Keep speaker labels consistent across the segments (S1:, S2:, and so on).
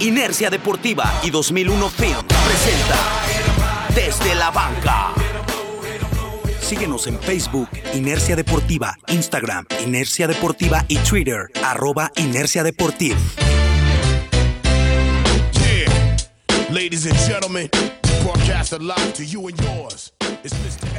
S1: Inercia Deportiva y 2001 Film presenta Desde la Banca. Síguenos en Facebook, Inercia Deportiva, Instagram, Inercia Deportiva y Twitter, arroba Inercia Deportiva.
S2: Ladies and gentlemen, broadcast live to you and yours.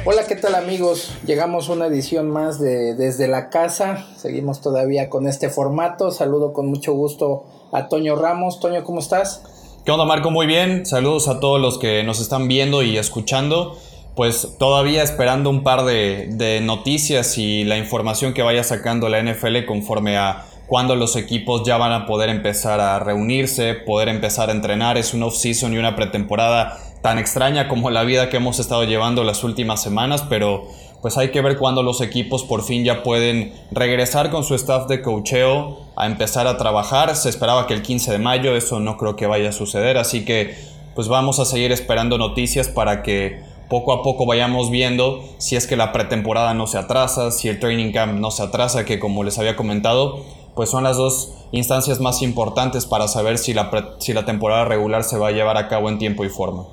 S3: Hola, ¿qué tal amigos? Llegamos a una edición más de Desde la Casa. Seguimos todavía con este formato. Saludo con mucho gusto a Toño Ramos. Toño, ¿cómo estás?
S4: ¿Qué onda, Marco? Muy bien. Saludos a todos los que nos están viendo y escuchando. Pues todavía esperando un par de, noticias y la información que vaya sacando la NFL conforme a cuando los equipos ya van a poder empezar a reunirse, poder empezar a entrenar. Es un off-season y una pretemporada tan extraña como la vida que hemos estado llevando las últimas semanas, pero pues hay que ver cuándo los equipos por fin ya pueden regresar con su staff de cocheo a empezar a trabajar. Se esperaba que el 15 de mayo, eso no creo que vaya a suceder, así que pues vamos a seguir esperando noticias para que poco a poco vayamos viendo si es que la pretemporada no se atrasa, si el training camp no se atrasa, que como les había comentado, pues son las dos instancias más importantes para saber si la, si la temporada regular se va a llevar a cabo en tiempo y forma.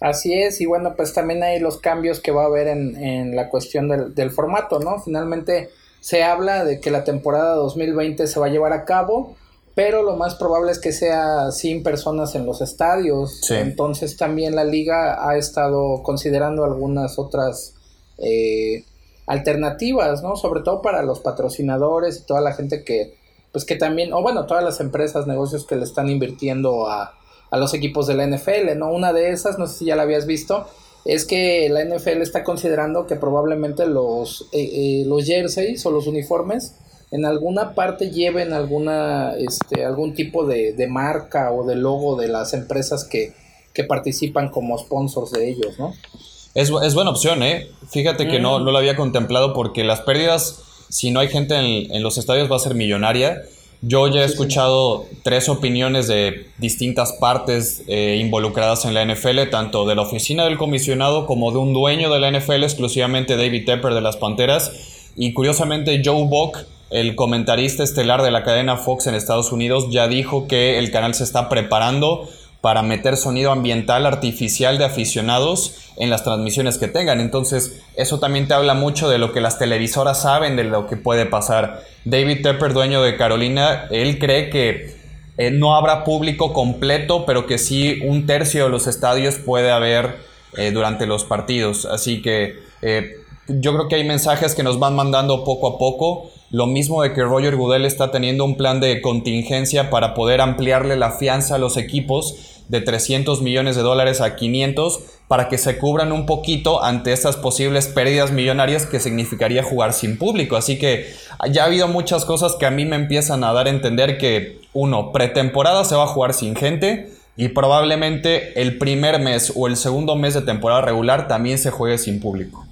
S3: Así es, y bueno, pues también hay los cambios que va a haber en, en la cuestión del, del, formato, ¿no? Finalmente se habla de que la temporada 2020 se va a llevar a cabo, pero lo más probable es que sea sin personas en los estadios.
S4: Sí.
S3: Entonces también la liga ha estado considerando algunas otras eh, alternativas, ¿no? Sobre todo para los patrocinadores y toda la gente que, pues que también, o bueno, todas las empresas, negocios que le están invirtiendo a a los equipos de la NFL, ¿no? Una de esas, no sé si ya la habías visto, es que la NFL está considerando que probablemente los, eh, eh, los jerseys o los uniformes en alguna parte lleven alguna, este, algún tipo de, de marca o de logo de las empresas que, que participan como sponsors de ellos, ¿no?
S4: Es, es buena opción, ¿eh? Fíjate que no,
S3: Mm.
S4: no lo había contemplado porque las pérdidas, si no hay gente en, en los estadios, va a ser millonaria. Yo ya he escuchado tres opiniones de distintas partes eh, involucradas en la NFL, tanto de la oficina del comisionado como de un dueño de la NFL, exclusivamente David Tepper de las Panteras. Y curiosamente Joe Buck, el comentarista estelar de la cadena Fox en Estados Unidos, ya dijo que el canal se está preparando para meter sonido ambiental artificial de aficionados en las transmisiones que tengan. Entonces, eso también te habla mucho de lo que las televisoras saben de lo que puede pasar. David Tepper, dueño de Carolina, él cree que eh, no habrá público completo, pero que sí un tercio de los estadios puede haber eh, durante los partidos. Así que eh, yo creo que hay mensajes que nos van mandando poco a poco. Lo mismo de que Roger Goodell está teniendo un plan de contingencia para poder ampliarle la fianza a los equipos de 300 millones de dólares a 500 para que se cubran un poquito ante estas posibles pérdidas millonarias que significaría jugar sin público. Así que ya ha habido muchas cosas que a mí me empiezan a dar a entender que, uno, pretemporada se va a jugar sin gente y probablemente el primer mes o el segundo mes de temporada regular también se juegue sin público.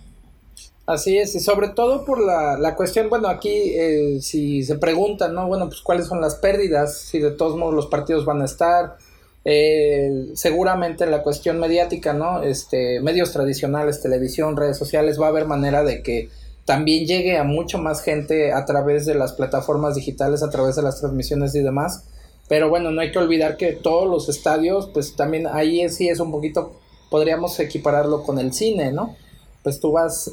S3: Así es, y sobre todo por la, la cuestión, bueno, aquí eh, si se preguntan, ¿no? Bueno, pues cuáles son las pérdidas, si de todos modos los partidos van a estar, eh, seguramente en la cuestión mediática, ¿no? Este, medios tradicionales, televisión, redes sociales, va a haber manera de que también llegue a mucho más gente a través de las plataformas digitales, a través de las transmisiones y demás. Pero bueno, no hay que olvidar que todos los estadios, pues también ahí sí es un poquito, podríamos equipararlo con el cine, ¿no? Pues tú vas,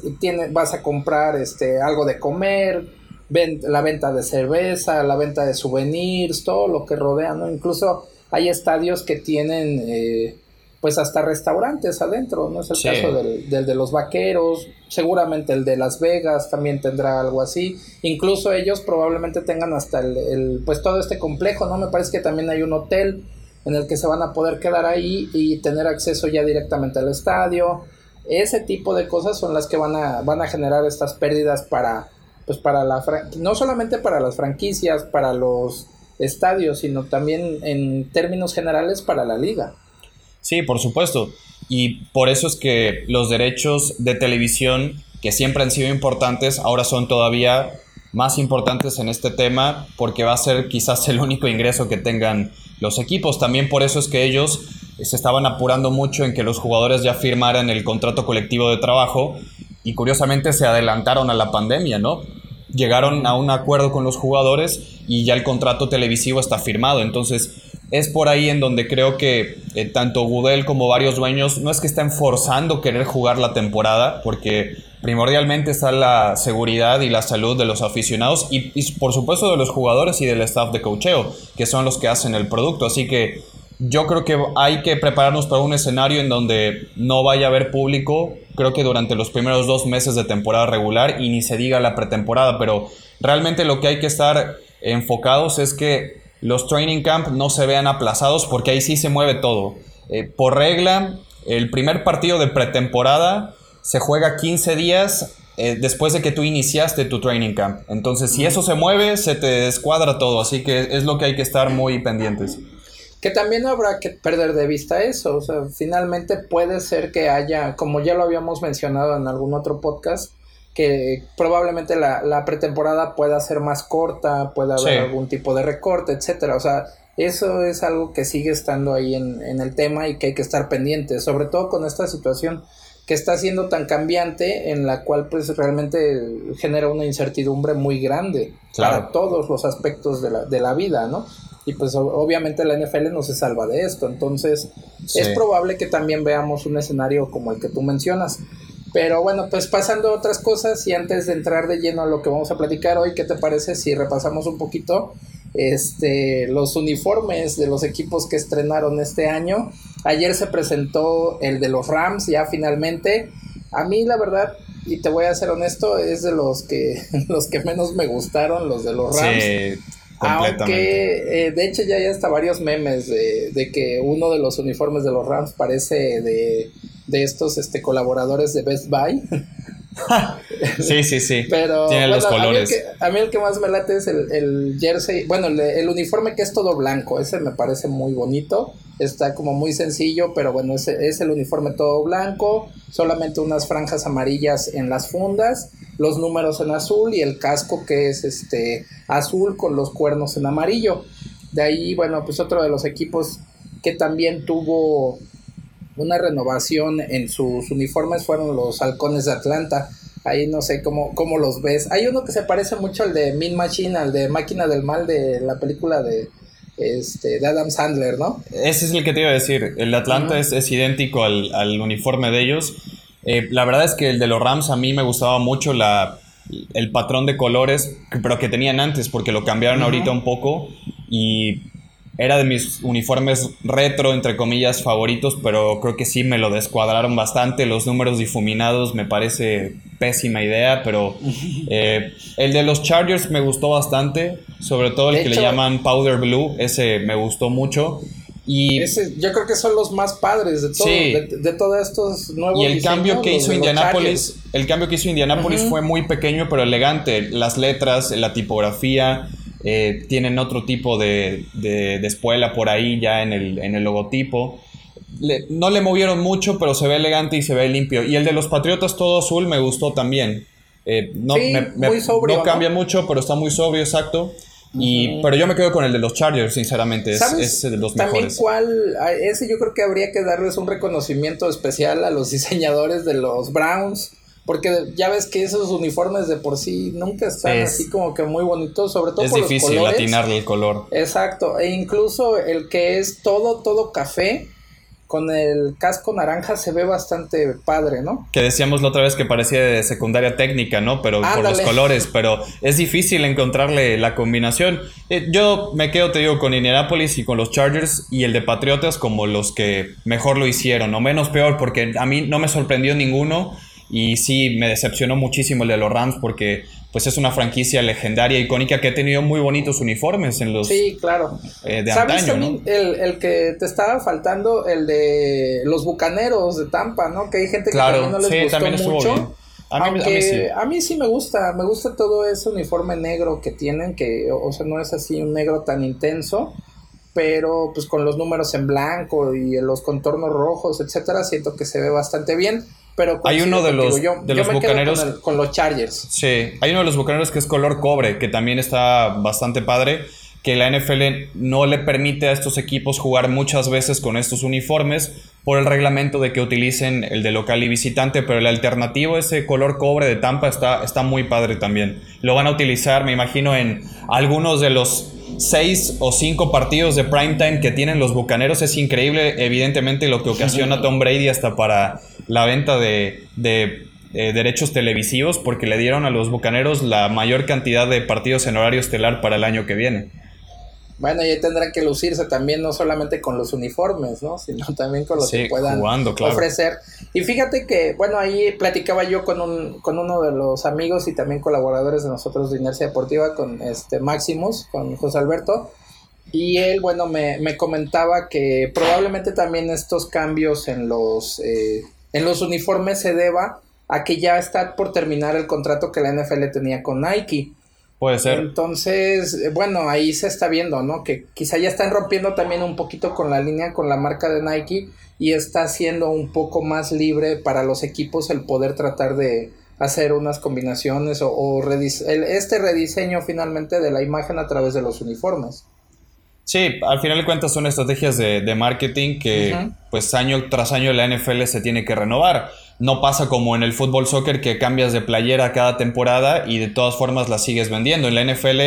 S3: vas a comprar este, algo de comer, ven, la venta de cerveza, la venta de souvenirs, todo lo que rodea, ¿no? Incluso hay estadios que tienen eh, pues hasta restaurantes adentro, ¿no? Es el
S4: Sí.
S3: caso del, del de los vaqueros, seguramente el de Las Vegas también tendrá algo así, incluso ellos probablemente tengan hasta el, el, pues todo este complejo, ¿no? Me parece que también hay un hotel en el que se van a poder quedar ahí y tener acceso ya directamente al estadio. Ese tipo de cosas son las que van a, van a generar estas pérdidas para, pues para la, no solamente para las franquicias, para los estadios, sino también en términos generales para la liga.
S4: Sí, por supuesto. Y por eso es que los derechos de televisión, que siempre han sido importantes, ahora son todavía más importantes en este tema, porque va a ser quizás el único ingreso que tengan los equipos. También por eso es que ellos se estaban apurando mucho en que los jugadores ya firmaran el contrato colectivo de trabajo y curiosamente se adelantaron a la pandemia, ¿no? Llegaron a un acuerdo con los jugadores y ya el contrato televisivo está firmado. Entonces, es por ahí en donde creo que eh, tanto Gudel como varios dueños no es que estén forzando querer jugar la temporada, porque primordialmente está la seguridad y la salud de los aficionados y, y por supuesto de los jugadores y del staff de cocheo, que son los que hacen el producto. Así que yo creo que hay que prepararnos para un escenario en donde no vaya a haber público, creo que durante los primeros dos meses de temporada regular y ni se diga la pretemporada, pero realmente lo que hay que estar enfocados es que los training camp no se vean aplazados porque ahí sí se mueve todo. Eh, por regla, el primer partido de pretemporada se juega 15 días eh, después de que tú iniciaste tu training camp. Entonces, si eso se mueve, se te descuadra todo. Así que es lo que hay que estar muy pendientes.
S3: Que también habrá que perder de vista eso. O sea, finalmente puede ser que haya, como ya lo habíamos mencionado en algún otro podcast, que probablemente la, pretemporada pueda ser más corta, pueda haber algún tipo de recorte, etcétera. O sea, eso es algo que sigue estando ahí en, en, el tema y que hay que estar pendiente, sobre todo con esta situación que está siendo tan cambiante, en la cual pues realmente genera una incertidumbre muy grande para todos los aspectos de la, de la vida, ¿no? Y pues obviamente la NFL no se salva de esto, entonces es probable que también veamos un escenario como el que tú mencionas. Pero bueno, pues pasando a otras cosas y antes de entrar de lleno a lo que vamos a platicar hoy, ¿qué te parece si repasamos un poquito este, los uniformes de los equipos que estrenaron este año? Ayer se presentó el de los Rams ya finalmente. A mí la verdad, y te voy a ser honesto, es de los que los que menos me gustaron los de los Rams. Sí, aunque, eh, de hecho, ya hay hasta varios memes de, de, que uno de los uniformes de los Rams parece de de estos este, colaboradores de Best Buy.
S4: sí, sí, sí.
S3: Pero Tiene los colores. A mí, el que, más me late es el, jersey, bueno, el, uniforme que es todo blanco, ese me parece muy bonito. Está como muy sencillo, pero bueno, ese es el uniforme todo blanco, solamente unas franjas amarillas en las fundas, los números en azul y el casco que es este azul con los cuernos en amarillo. De ahí, bueno, pues otro de los equipos que también tuvo una renovación en sus uniformes fueron los halcones de Atlanta. Ahí no sé cómo, cómo los ves. Hay uno que se parece mucho al de Min Machine, al de Máquina del Mal de la película de, este, de Adam Sandler, ¿no?
S4: Ese es el que te iba a decir. El de Atlanta es, idéntico al, uniforme de ellos. Eh, la verdad es que el de los Rams a mí me gustaba mucho la, el patrón de colores, pero que tenían antes, porque lo cambiaron ahorita un poco. Y era de mis uniformes retro, entre comillas, favoritos, pero creo que sí me lo descuadraron bastante. Los números difuminados me parece pésima idea, pero eh, el de los Chargers me gustó bastante, sobre todo el que le llaman Powder Blue, ese me gustó mucho. Y
S3: ese, yo creo que son los más padres de todo, de, todos estos nuevos.
S4: Y el cambio que hizo Indianapolis, el cambio que hizo Indianapolis fue muy pequeño pero elegante. Las letras, la tipografía, eh, tienen otro tipo de, de, espuela por ahí ya en el, en el logotipo. no le movieron mucho, pero se ve elegante y se ve limpio. Y el de los Patriotas todo azul me gustó también. Eh, no, no cambia mucho, pero está muy sobrio, exacto. Y, Pero yo me quedo con el de los Chargers, sinceramente. Es, de los mejores.
S3: cuál? Ese yo creo que habría que darles un reconocimiento especial a los diseñadores de los Browns porque ya ves que esos uniformes de por sí nunca están así como que muy bonitos, sobre todo
S4: es por difícil los atinarle el color.
S3: Exacto, e incluso el que es todo, todo café, con el casco naranja se ve bastante padre, ¿no?
S4: Que decíamos la otra vez que parecía de secundaria técnica, ¿no? Pero por los colores, pero es difícil encontrarle la combinación. Eh, yo me quedo, te digo, con Indianapolis y con los Chargers y el de Patriotas como los que mejor lo hicieron, o menos peor, porque a mí no me sorprendió ninguno. Y sí, me decepcionó muchísimo el de los Rams porque pues es una franquicia legendaria, icónica, que ha tenido muy bonitos uniformes en los...
S3: Sí, claro.
S4: Eh, de ¿Sabes
S3: antaño, el, el, que te estaba faltando, el de los Bucaneros de Tampa, ¿no? Que hay gente que también no les gustó mucho. A mí, sí. a mí sí me gusta, me gusta todo ese uniforme negro que tienen, que, o sea, no es así un negro tan intenso, pero pues con los números en blanco y los contornos rojos, etcétera, siento que se ve bastante bien. Pero
S4: hay uno de los, de los bucaneros
S3: con, los Chargers.
S4: Sí, hay uno de los bucaneros que es color cobre, que también está bastante padre. Que la NFL no le permite a estos equipos jugar muchas veces con estos uniformes por el reglamento de que utilicen el de local y visitante, pero el alternativo, ese color cobre de Tampa, está, está muy padre también. Lo van a utilizar, me imagino, en algunos de los seis o cinco partidos de primetime que tienen los Bucaneros es increíble. Evidentemente lo que ocasiona Tom Brady hasta para la venta de, de eh, derechos televisivos porque le dieron a los Bucaneros la mayor cantidad de partidos en horario estelar para el año que viene.
S3: Bueno, y tendrán que lucirse también no solamente con los uniformes, ¿no? Sino también con lo que puedan ofrecer. Y fíjate que, bueno, ahí platicaba yo con, un, con uno de los amigos y también colaboradores de nosotros de Inercia Deportiva, con este Maximus, con José Alberto. Y él, bueno, me, me comentaba que probablemente también estos cambios en los, eh, en los uniformes se deba a que ya está por terminar el contrato que la NFL tenía con Nike.
S4: Puede ser.
S3: Entonces, eh, bueno, ahí se está viendo, ¿no? Que quizá ya están rompiendo también un poquito con la línea, con la marca de Nike y está haciendo un poco más libre para los equipos el poder tratar de hacer unas combinaciones o, este rediseño finalmente de la imagen a través de los uniformes.
S4: Sí, al final de cuentas son estrategias de, marketing que pues año tras año la NFL se tiene que renovar. No pasa como en el fútbol soccer que cambias de playera cada temporada y de todas formas la sigues vendiendo. En la NFL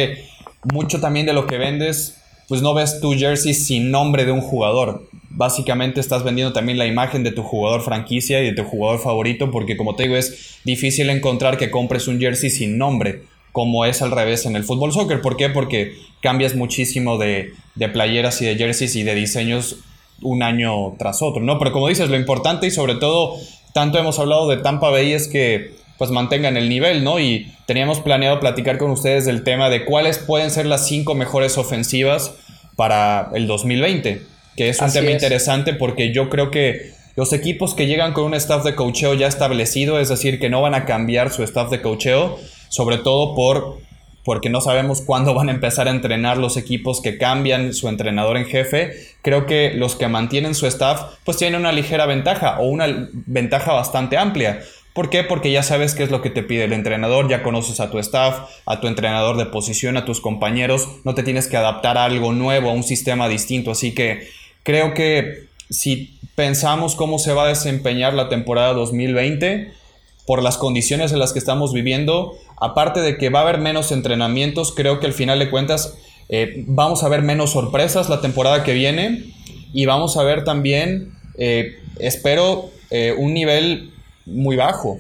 S4: mucho también de lo que vendes, pues no ves tu jersey sin nombre de un jugador. Básicamente estás vendiendo también la imagen de tu jugador franquicia y de tu jugador favorito porque como te digo es difícil encontrar que compres un jersey sin nombre como es al revés en el fútbol soccer. ¿Por qué? Porque cambias muchísimo de, de playeras y de jerseys y de diseños un año tras otro, ¿no? Pero como dices, lo importante y sobre todo tanto hemos hablado de Tampa Bay es que pues mantengan el nivel, ¿no? Y teníamos planeado platicar con ustedes del tema de cuáles pueden ser las cinco mejores ofensivas para el 2020, que es un tema interesante porque yo creo que los equipos que llegan con un staff de cocheo ya establecido, es decir, que no van a cambiar su staff de cocheo, sobre todo por porque no sabemos cuándo van a empezar a entrenar los equipos que cambian su entrenador en jefe. Creo que los que mantienen su staff pues tienen una ligera ventaja o una ventaja bastante amplia. ¿Por qué? Porque ya sabes qué es lo que te pide el entrenador, ya conoces a tu staff, a tu entrenador de posición, a tus compañeros, no te tienes que adaptar a algo nuevo, a un sistema distinto. Así que creo que si pensamos cómo se va a desempeñar la temporada 2020, por las condiciones en las que estamos viviendo, aparte de que va a haber menos entrenamientos, creo que al final de cuentas eh, vamos a ver menos sorpresas la temporada que viene y vamos a ver también, eh, espero, eh, un nivel muy bajo.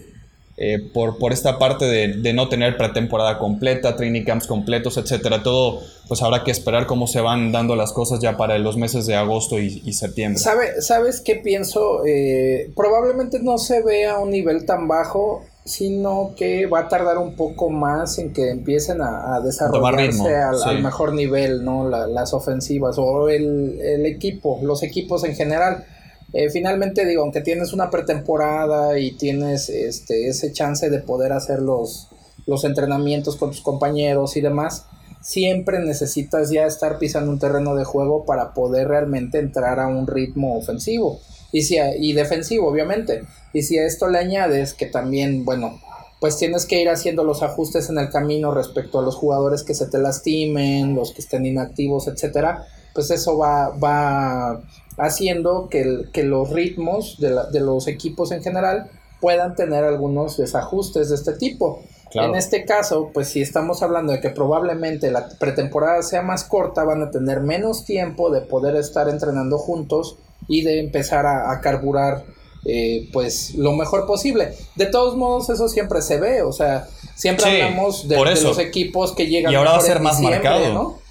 S4: Eh, por, por, esta parte de, no tener pretemporada completa, training camps completos, etcétera. Todo, pues habrá que esperar cómo se van dando las cosas ya para los meses de agosto y, septiembre.
S3: ¿Sabe, ¿Sabes qué pienso? Eh, probablemente no se vea a un nivel tan bajo, sino que va a tardar un poco más en que empiecen a, desarrollarse al, mejor nivel, ¿no? las ofensivas o el, el equipo, los equipos en general eh, finalmente digo, aunque tienes una pretemporada y tienes este, ese chance de poder hacer los, los entrenamientos con tus compañeros y demás, siempre necesitas ya estar pisando un terreno de juego para poder realmente entrar a un ritmo ofensivo y, si y defensivo, obviamente. Y si a esto le añades que también, bueno, pues tienes que ir haciendo los ajustes en el camino respecto a los jugadores que se te lastimen, los que estén inactivos, etcétera, pues eso va, va haciendo que, que los ritmos de, de, los equipos en general puedan tener algunos desajustes de este tipo. En este caso, pues si estamos hablando de que probablemente la pretemporada sea más corta, van a tener menos tiempo de poder estar entrenando juntos y de empezar a, carburar eh, pues lo mejor posible. De todos modos, eso siempre se ve, o sea, siempre hablamos de, los equipos que llegan
S4: y ahora va a ser más marcado. ¿no?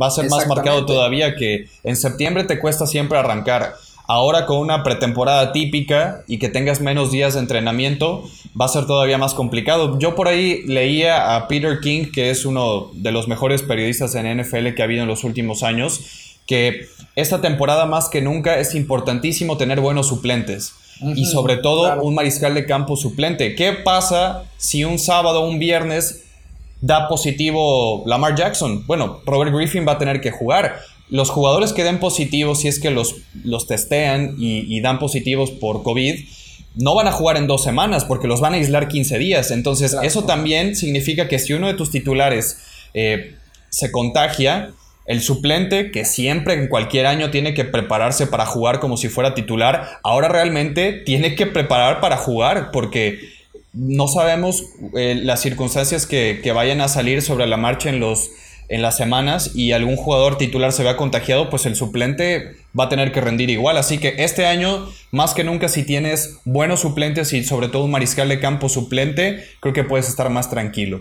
S4: Va a ser más marcado todavía que en septiembre te cuesta siempre arrancar. Ahora con una pretemporada típica y que tengas menos días de entrenamiento, va a ser todavía más complicado. Yo por ahí leía a Peter King, que es uno de los mejores periodistas en NFL que ha habido en los últimos años, que esta temporada más que nunca es importantísimo tener buenos suplentes. y sobre todo un mariscal de campo suplente. ¿Qué pasa si un sábado o un viernes da positivo Lamar Jackson. Bueno, Robert Griffin va a tener que jugar. Los jugadores que den positivos, si es que los, los testean y, dan positivos por COVID, no van a jugar en dos semanas porque los van a aislar 15 días. Entonces, eso también significa que si uno de tus titulares eh, se contagia, el suplente, que siempre en cualquier año tiene que prepararse para jugar como si fuera titular, ahora realmente tiene que preparar para jugar porque no sabemos eh, las circunstancias que, vayan a salir sobre la marcha en los, en las semanas y algún jugador titular se vea contagiado, pues el suplente va a tener que rendir igual. Así que este año, más que nunca, si tienes buenos suplentes y sobre todo un mariscal de campo suplente, creo que puedes estar más tranquilo.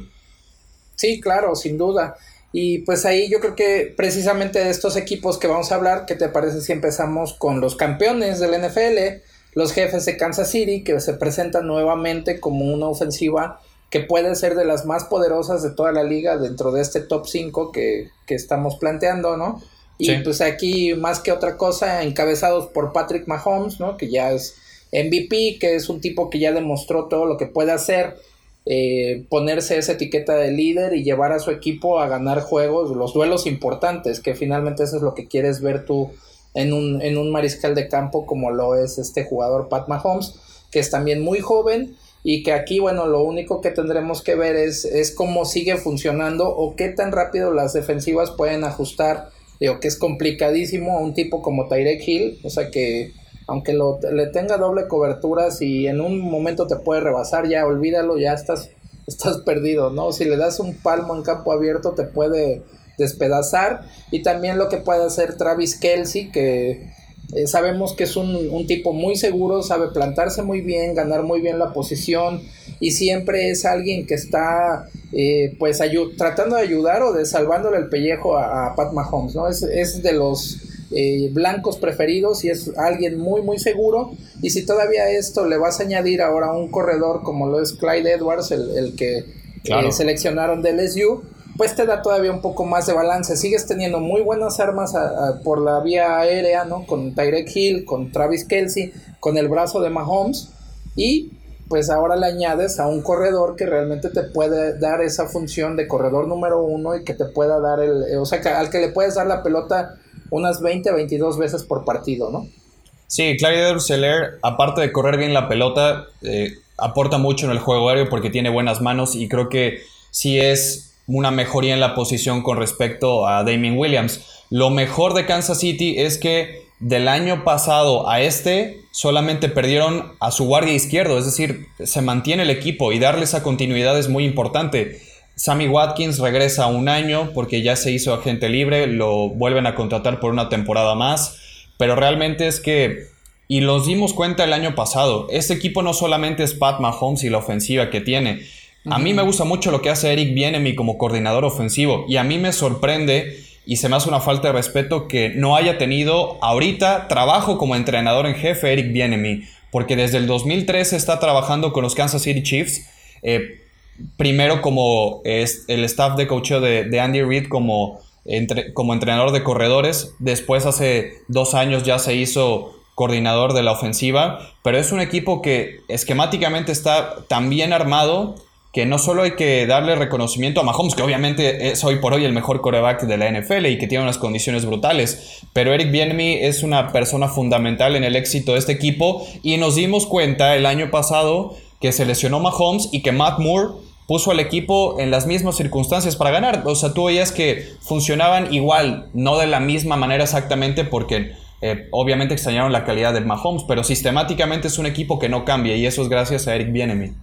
S3: Sí, claro, sin duda. Y pues ahí yo creo que precisamente de estos equipos que vamos a hablar, ¿qué te parece si empezamos con los campeones del NFL, los jefes de Kansas City, que se presentan nuevamente como una ofensiva que puede ser de las más poderosas de toda la liga dentro de este top 5 que, estamos planteando, ¿no? Y pues aquí, más que otra cosa, encabezados por Patrick Mahomes, ¿no? Que ya es MVP, que es un tipo que ya demostró todo lo que puede hacer, eh, ponerse esa etiqueta de líder y llevar a su equipo a ganar juegos, los duelos importantes, que finalmente eso es lo que quieres ver tú en un, en un mariscal de campo como lo es este jugador Pat Mahomes, que es también muy joven y que aquí, bueno, lo único que tendremos que ver es, es cómo sigue funcionando o qué tan rápido las defensivas pueden ajustar, digo que es complicadísimo a un tipo como Tyrek Hill, o sea que aunque lo, le tenga doble cobertura, si en un momento te puede rebasar, ya olvídalo, ya estás, estás perdido, ¿no? Si le das un palmo en campo abierto te puede despedazar. Y también lo que puede hacer Travis Kelsey que eh, sabemos que es un, tipo muy seguro, sabe plantarse muy bien, ganar muy bien la posición y siempre es alguien que está eh, pues tratando de ayudar o de salvándole el pellejo a, Pat Mahomes, ¿no? Es, es de los eh, blancos preferidos y es alguien muy muy seguro. Y si todavía esto le vas a añadir ahora un corredor como lo es Clyde Edwards, el, que seleccionaron del LSU, pues te da todavía un poco más de balance. Sigues teniendo muy buenas armas por la vía aérea, ¿no? Con Tyrek Hill, con Travis Kelsey, con el brazo de Mahomes y pues ahora le añades a un corredor que realmente te puede dar esa función de corredor número uno y que te pueda dar el, o sea, al que le puedes dar la pelota unas 20 a 22 veces por partido, ¿no?
S4: Sí, Clyde Seller, aparte de correr bien la pelota, eh, aporta mucho en el juego aéreo porque tiene buenas manos y creo que sí es una mejoría en la posición con respecto a Damien Williams. Lo mejor de Kansas City es que del año pasado a este solamente perdieron a su guardia izquierdo, es decir, se mantiene el equipo y darle esa continuidad es muy importante. Sammy Watkins regresa un año porque ya se hizo agente libre, lo vuelven a contratar por una temporada más, pero realmente es que, y los dimos cuenta el año pasado, este equipo no solamente es Pat Mahomes y la ofensiva que tiene, a mí me gusta mucho lo que hace Eric Bienemi como coordinador ofensivo y a mí me sorprende y se me hace una falta de respeto que no haya tenido ahorita trabajo como entrenador en jefe Eric Bienemi, porque desde el 2013 está trabajando con los Kansas City Chiefs, eh, primero como el staff de coaching de, Andy Reid como, como entrenador de corredores, después hace dos años ya se hizo coordinador de la ofensiva, pero es un equipo que esquemáticamente está tan bien armado que no solo hay que darle reconocimiento a Mahomes, que obviamente es hoy por hoy el mejor coreback de la NFL y que tiene unas condiciones brutales, pero Eric Bienemy es una persona fundamental en el éxito de este equipo y nos dimos cuenta el año pasado que se lesionó Mahomes y que Matt Moore puso al equipo en las mismas circunstancias para ganar. O sea, tú veías que funcionaban igual, no de la misma manera exactamente porque... Eh, obviamente extrañaron la calidad de Mahomes, pero sistemáticamente es un equipo que no cambia y eso es gracias a Eric Bienemy.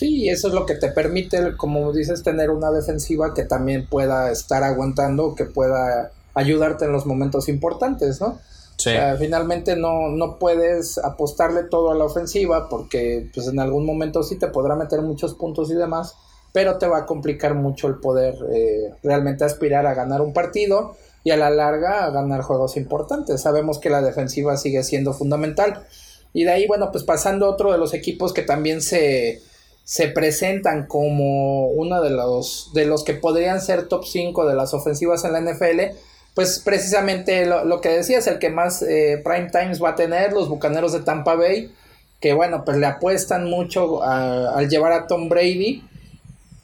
S3: Sí, eso es lo que te permite, como dices, tener una defensiva que también pueda estar aguantando, que pueda ayudarte en los momentos importantes, ¿no? Sí. O sea, finalmente no, no puedes apostarle todo a la ofensiva porque pues en algún momento sí te podrá meter muchos puntos y demás, pero te va a complicar mucho el poder eh, realmente aspirar a ganar un partido y a la larga a ganar juegos importantes. Sabemos que la defensiva sigue siendo fundamental. Y de ahí, bueno, pues pasando a otro de los equipos que también se, se presentan como uno de los, de los que podrían ser top 5 de las ofensivas en la NFL, pues precisamente lo, que decías, el que más eh, prime times va a tener, los Bucaneros de Tampa Bay, que bueno, pues le apuestan mucho al llevar a Tom Brady.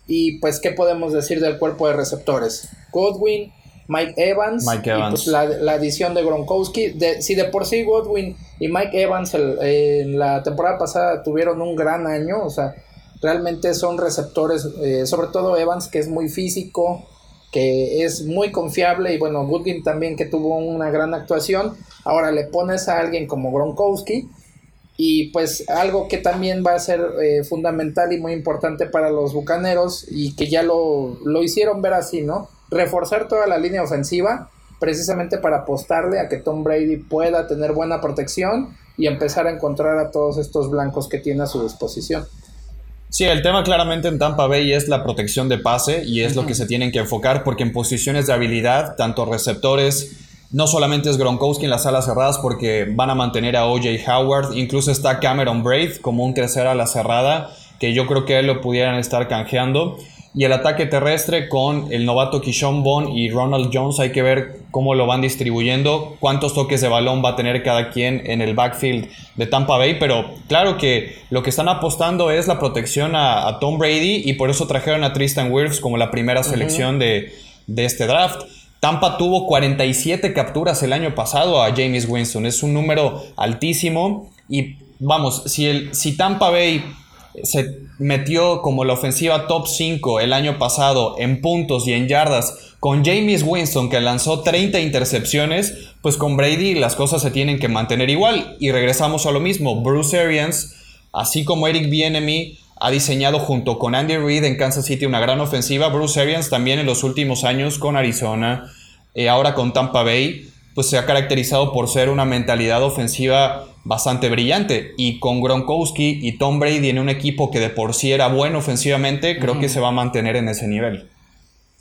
S3: Y pues, ¿qué podemos decir del cuerpo de receptores? Godwin, Mike Evans,
S4: Mike Evans.
S3: Y pues la, la, adición de Gronkowski. De, si de por sí Godwin y Mike Evans en la temporada pasada tuvieron un gran año, o sea, Realmente son receptores, eh, sobre todo Evans, que es muy físico, que es muy confiable, y bueno, Goodwin también que tuvo una gran actuación. Ahora le pones a alguien como Gronkowski, y pues algo que también va a ser eh, fundamental y muy importante para los Bucaneros, y que ya lo, lo hicieron ver así, ¿no? reforzar toda la línea ofensiva precisamente para apostarle a que Tom Brady pueda tener buena protección y empezar a encontrar a todos estos blancos que tiene a su disposición.
S4: Sí, el tema claramente en Tampa Bay es la protección de pase y es lo que se tienen que enfocar porque en posiciones de habilidad, tanto receptores, no solamente es Gronkowski en las alas cerradas porque van a mantener a OJ Howard, incluso está Cameron Braid como un tercer ala cerrada que yo creo que él lo pudieran estar canjeando. Y el ataque terrestre con el novato Kishon Bond y Ronald Jones, hay que ver cómo lo van distribuyendo, cuántos toques de balón va a tener cada quien en el backfield de Tampa Bay. Pero claro que lo que están apostando es la protección a, Tom Brady y por eso trajeron a Tristan Wirfs como la primera selección de, este draft. Tampa tuvo 47 capturas el año pasado a James Winston. Es un número altísimo. Y vamos, si, el, si Tampa Bay se metió como la ofensiva top 5 el año pasado en puntos y en yardas con James Winston que lanzó 30 intercepciones, pues con Brady las cosas se tienen que mantener igual. Y regresamos a lo mismo, Bruce Arians, así como Eric Bienemy, ha diseñado junto con Andy Reid en Kansas City una gran ofensiva. Bruce Arians también en los últimos años con Arizona, eh, ahora con Tampa Bay, pues se ha caracterizado por ser una mentalidad ofensiva bastante brillante. Y con Gronkowski y Tom Brady en un equipo que de por sí era bueno ofensivamente, creo que se va a mantener en ese nivel.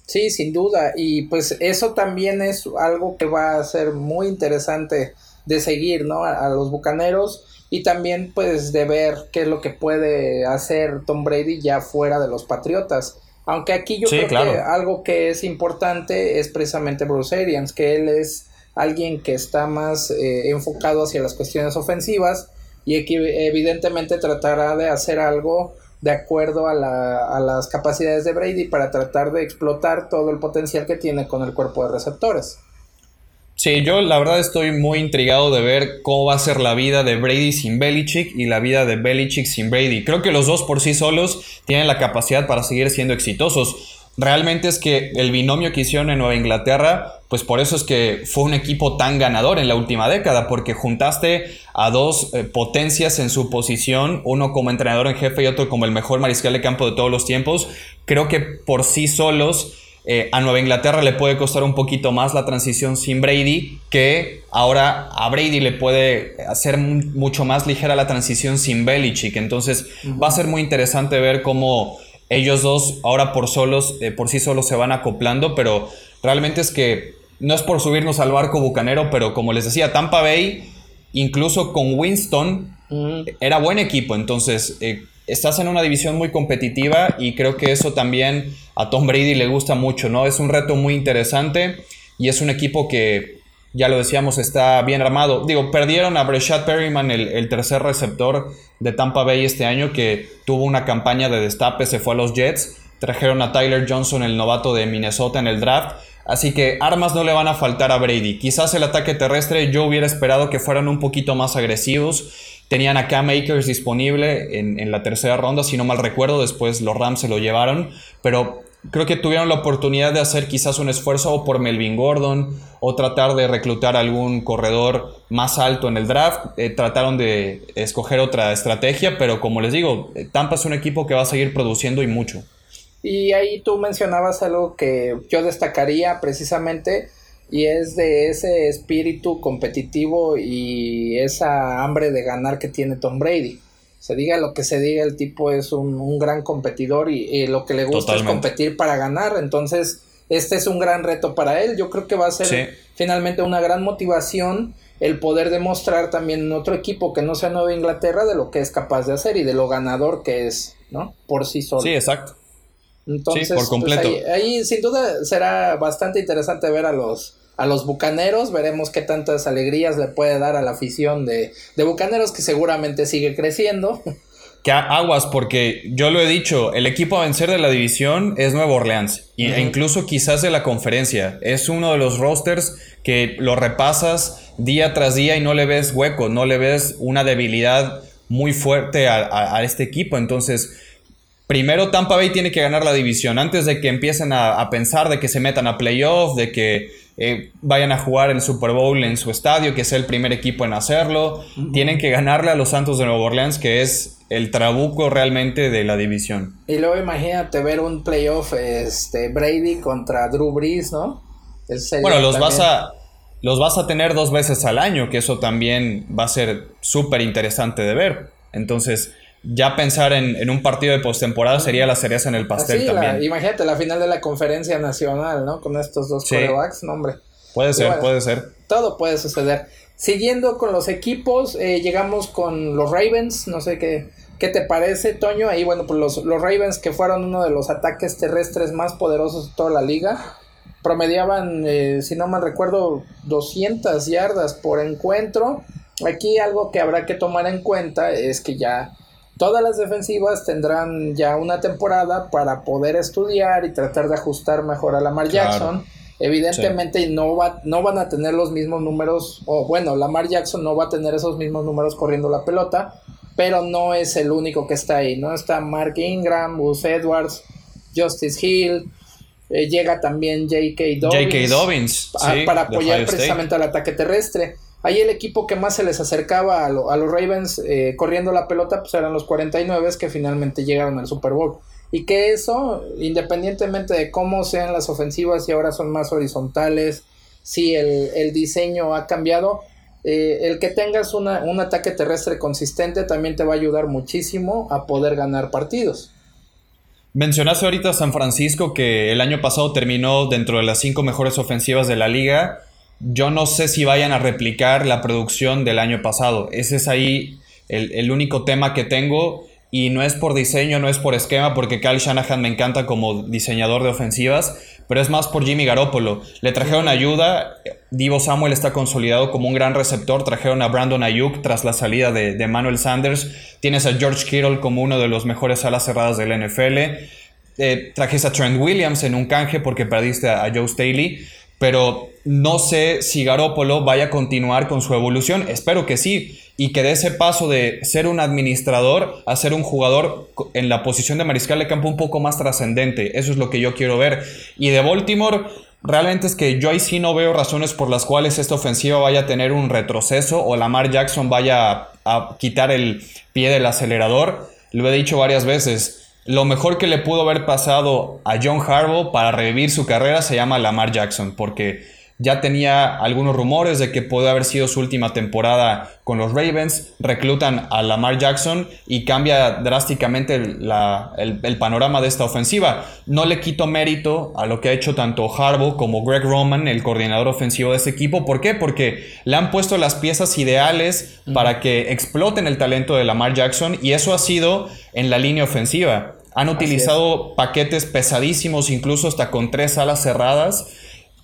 S3: Sí, sin duda. Y pues eso también es algo que va a ser muy interesante de seguir, ¿no? A, los Bucaneros y también pues de ver qué es lo que puede hacer Tom Brady ya fuera de los Patriotas. Aunque aquí yo creo que algo que es importante es precisamente Bruce Arians, que él es alguien que está más eh, enfocado hacia las cuestiones ofensivas y que evidentemente tratará de hacer algo de acuerdo a, la, a, las capacidades de Brady para tratar de explotar todo el potencial que tiene con el cuerpo de receptores.
S4: Sí, yo la verdad estoy muy intrigado de ver cómo va a ser la vida de Brady sin Belichick y la vida de Belichick sin Brady. Creo que los dos por sí solos tienen la capacidad para seguir siendo exitosos realmente es que el binomio que hicieron en Nueva Inglaterra, pues por eso es que fue un equipo tan ganador en la última década, porque juntaste a dos eh, potencias en su posición, uno como entrenador en jefe y otro como el mejor mariscal de campo de todos los tiempos. Creo que por sí solos eh, a Nueva Inglaterra le puede costar un poquito más la transición sin Brady, que ahora a Brady le puede hacer mucho más ligera la transición sin Belichick. Entonces va a ser muy interesante ver cómo ellos dos ahora por solos, eh, por sí solos se van acoplando, pero realmente es que no es por subirnos al barco bucanero, pero como les decía, Tampa Bay, incluso con Winston, era buen equipo, entonces eh, estás en una división muy competitiva y creo que eso también a Tom Brady le gusta mucho, ¿no? Es un reto muy interesante y es un equipo que ya lo decíamos, está bien armado. Digo, perdieron a Breshad Perryman, el, tercer receptor de Tampa Bay este año, que tuvo una campaña de destape, se fue a los Jets. Trajeron a Tyler Johnson, el novato de Minnesota, en el draft. Así que armas no le van a faltar a Brady. Quizás el ataque terrestre yo hubiera esperado que fueran un poquito más agresivos. Tenían a Cam Akers disponible en, en la tercera ronda, si no mal recuerdo. Después los Rams se lo llevaron. Pero creo que tuvieron la oportunidad de hacer quizás un esfuerzo por Melvin Gordon o tratar de reclutar algún corredor más alto en el draft. Eh, trataron de escoger otra estrategia, pero como les digo, Tampa es un equipo que va a seguir produciendo y mucho.
S3: Y ahí tú mencionabas algo que yo destacaría precisamente y es de ese espíritu competitivo y esa hambre de ganar que tiene Tom Brady se diga lo que se diga, el tipo es un, gran competidor y, lo que le gusta es competir para ganar. Entonces, este es un gran reto para él. Yo creo que va a ser finalmente una gran motivación el poder demostrar también en otro equipo que no sea Nueva Inglaterra de lo que es capaz de hacer y de lo ganador que es, ¿no? Por sí solo.
S4: Sí, exacto.
S3: Entonces, por pues, ahí sin duda será bastante interesante ver a los a los Bucaneros. Veremos qué tantas alegrías le puede dar a la afición de, de Bucaneros, que seguramente sigue creciendo.
S4: Que aguas, porque yo lo he dicho, el equipo a vencer de la división es Nuevo Orleans, e incluso quizás de la conferencia. Es uno de los rosters que lo repasas día tras día y no le ves hueco, no le ves una debilidad muy fuerte a, este equipo. Entonces, primero Tampa Bay tiene que ganar la división antes de que empiecen a, a pensar de que se metan a playoff, de que eh, vayan a jugar el Super Bowl en su estadio, que es el primer equipo en hacerlo. Tienen que ganarle a los Santos de Nueva Orleans, que es el trabuco realmente de la división.
S3: Y luego imagínate ver un playoff este, Brady contra Drew Brees, ¿no?
S4: Bueno, los vas a los vas a tener dos veces al año, que eso también va a ser súper interesante de ver. Entonces, ya pensar en, un partido de postemporada sería la cereza en el pastel también.
S3: imagínate la final de la conferencia nacional, ¿no? Con estos dos sí. no hombre.
S4: Puede ser, puede ser.
S3: Todo puede suceder. Siguiendo con los equipos, eh, llegamos con los Ravens, no sé qué, qué te parece, Toño. Ahí, bueno, pues los, los Ravens que fueron uno de los ataques terrestres más poderosos de toda la liga, promediaban, eh, si no mal recuerdo, 200 yardas por encuentro. Aquí algo que habrá que tomar en cuenta es que ya Todas las defensivas tendrán ya una temporada para poder estudiar y tratar de ajustar mejor a Lamar Jackson. Evidentemente no, va, no van a tener los mismos números, o bueno, Lamar Jackson no va a tener esos mismos números corriendo la pelota, pero no es el único que está ahí, ¿no? Está Mark Ingram, Gus Edwards, Justice Hill, eh, llega también J.K.
S4: Dobbins, Dobbins
S3: para apoyar precisamente al ataque terrestre. Ahí el equipo que más se les acercaba a, los Ravens eh, corriendo la pelota, pues eran los 49 que finalmente llegaron al Super Bowl. Y que eso, independientemente de cómo sean las ofensivas y ahora son más horizontales, si el, diseño ha cambiado, eh, el que tengas un ataque terrestre consistente también te va a ayudar muchísimo a poder ganar partidos.
S4: Mencionaste ahorita a San Francisco que el año pasado terminó dentro de las cinco mejores ofensivas de la liga yo no sé si vayan a replicar la producción del año pasado. Ese es ahí el, único tema que tengo. Y no es por diseño, no es por esquema, porque Kyle Shanahan me encanta como diseñador de ofensivas, pero es más por Jimmy Garoppolo. Le trajeron ayuda, Divo Samuel está consolidado como un gran receptor, trajeron a Brandon Ayuk tras la salida de, Manuel Sanders, tienes a George Kittle como uno de los mejores alas cerradas del NFL, eh, trajiste a Trent Williams en un canje porque perdiste a Joe Staley pero no sé si Garópolo vaya a continuar con su evolución. Espero que sí. Y que dé ese paso de ser un administrador a ser un jugador en la posición de mariscal de campo un poco más trascendente. Eso es lo que yo quiero ver. Y de Baltimore, realmente es que yo ahí sí no veo razones por las cuales esta ofensiva vaya a tener un retroceso o Lamar Jackson vaya a, a quitar el pie del acelerador. Lo he dicho varias veces lo mejor que le pudo haber pasado a John Harbaugh para revivir su carrera se llama Lamar Jackson, porque ya tenía algunos rumores de que puede haber sido su última temporada con los Ravens, reclutan a Lamar Jackson y cambia drásticamente el, panorama de esta ofensiva. No le quito mérito a lo que ha hecho tanto Harbaugh como Greg Roman, el coordinador ofensivo de ese equipo. ¿Por qué? Porque le han puesto las piezas ideales para que exploten el talento de Lamar Jackson y eso ha sido en la línea ofensiva. Han utilizado paquetes pesadísimos, incluso hasta con tres alas cerradas.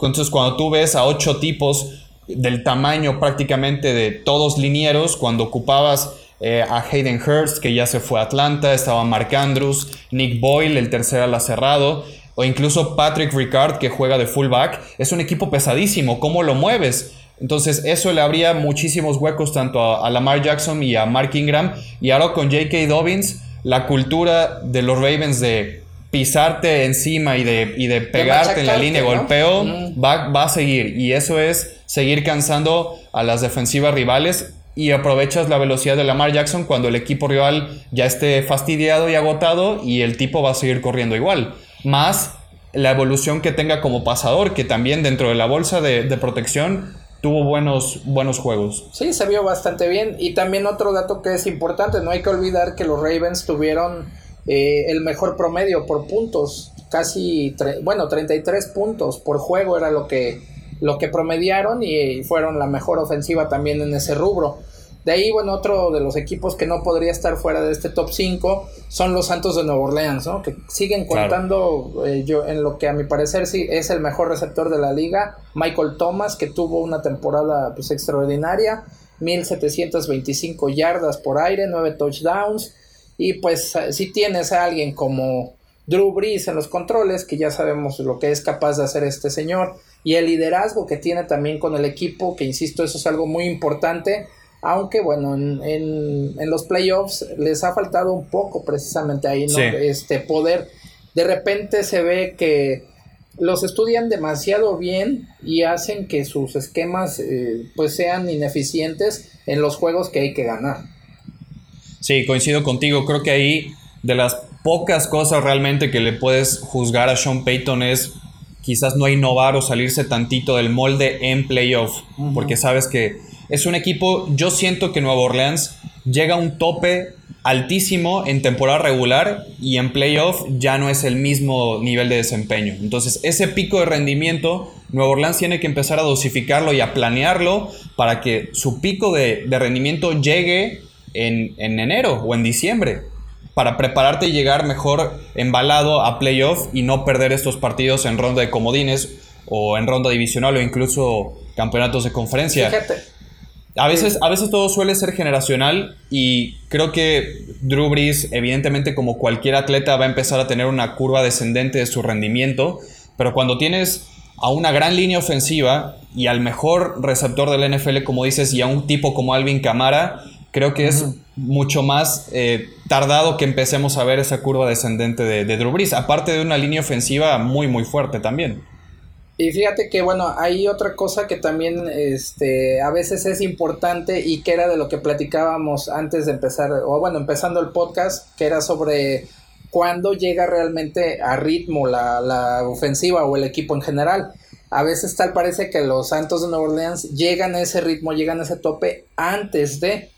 S4: Entonces, cuando tú ves a ocho tipos del tamaño prácticamente de todos linieros, cuando ocupabas eh, a Hayden Hurst, que ya se fue a Atlanta, estaba Mark Andrews, Nick Boyle, el tercer ala cerrado, o incluso Patrick Ricard, que juega de fullback, es un equipo pesadísimo. ¿Cómo lo mueves? Entonces, eso le abría muchísimos huecos tanto a, a Lamar Jackson y a Mark Ingram. Y ahora con J.K. Dobbins la cultura de los Ravens de pisarte encima y de, y de pegarte en la línea de golpeo va, va, a seguir. Y eso es seguir cansando a las defensivas rivales y aprovechas la velocidad de Lamar Jackson cuando el equipo rival ya esté fastidiado y agotado y el tipo va a seguir corriendo igual. Más la evolución que tenga como pasador, que también dentro de la bolsa de, de protección tuvo buenos, buenos juegos.
S3: Sí, se vio bastante bien. Y también otro dato que es importante, no hay que olvidar que los Ravens tuvieron eh, el mejor promedio por puntos, casi, bueno, 33 puntos por juego era lo que, lo que promediaron y fueron la mejor ofensiva también en ese rubro. De ahí, bueno, otro de los equipos que no podría estar fuera de este top 5 son los Santos de Nueva Orleans, ¿no? Que siguen contando, eh, yo, en lo que a mi parecer sí es el mejor receptor de la liga, Michael Thomas, que tuvo una temporada pues extraordinaria, 1725 yardas por aire, 9 touchdowns, y pues si tienes a alguien como Drew Brees en los controles, que ya sabemos lo que es capaz de hacer este señor, y el liderazgo que tiene también con el equipo, que insisto, eso es algo muy importante, aunque bueno, en, en, los playoffs les ha faltado un poco precisamente ahí, ¿no? Este poder, de repente se ve que los estudian demasiado bien y hacen que sus esquemas eh, pues sean ineficientes en los juegos que hay que ganar.
S4: Sí, coincido contigo. Creo que ahí de las pocas cosas realmente que le puedes juzgar a Sean Payton es quizás no innovar o salirse tantito del molde en playoff, porque sabes que es un equipo, yo siento que Nueva Orleans llega a un tope altísimo en temporada regular y en playoff ya no es el mismo nivel de desempeño. Entonces ese pico de rendimiento, Nueva Orleans tiene que empezar a dosificarlo y a planearlo para que su pico de, rendimiento llegue en, en enero o en diciembre para prepararte y llegar mejor embalado a playoff y no perder estos partidos en ronda de comodines o en ronda divisional o incluso campeonatos de conferencia. Fíjate. A veces, a veces todo suele ser generacional y creo que Drew Brees, evidentemente como cualquier atleta, va a empezar a tener una curva descendente de su rendimiento, pero cuando tienes a una gran línea ofensiva y al mejor receptor del NFL, como dices, y a un tipo como Alvin Camara, creo que es mucho más eh, tardado que empecemos a ver esa curva descendente de, de Drew Brees, aparte de una línea ofensiva muy, muy fuerte también.
S3: Y fíjate que, bueno, hay otra cosa que también este, a veces es importante y que era de lo que platicábamos antes de empezar, o bueno, empezando el podcast, que era sobre cuándo llega realmente a ritmo la, la ofensiva o el equipo en general. A veces tal parece que los Santos de Nueva Orleans llegan a ese ritmo, llegan a ese tope antes de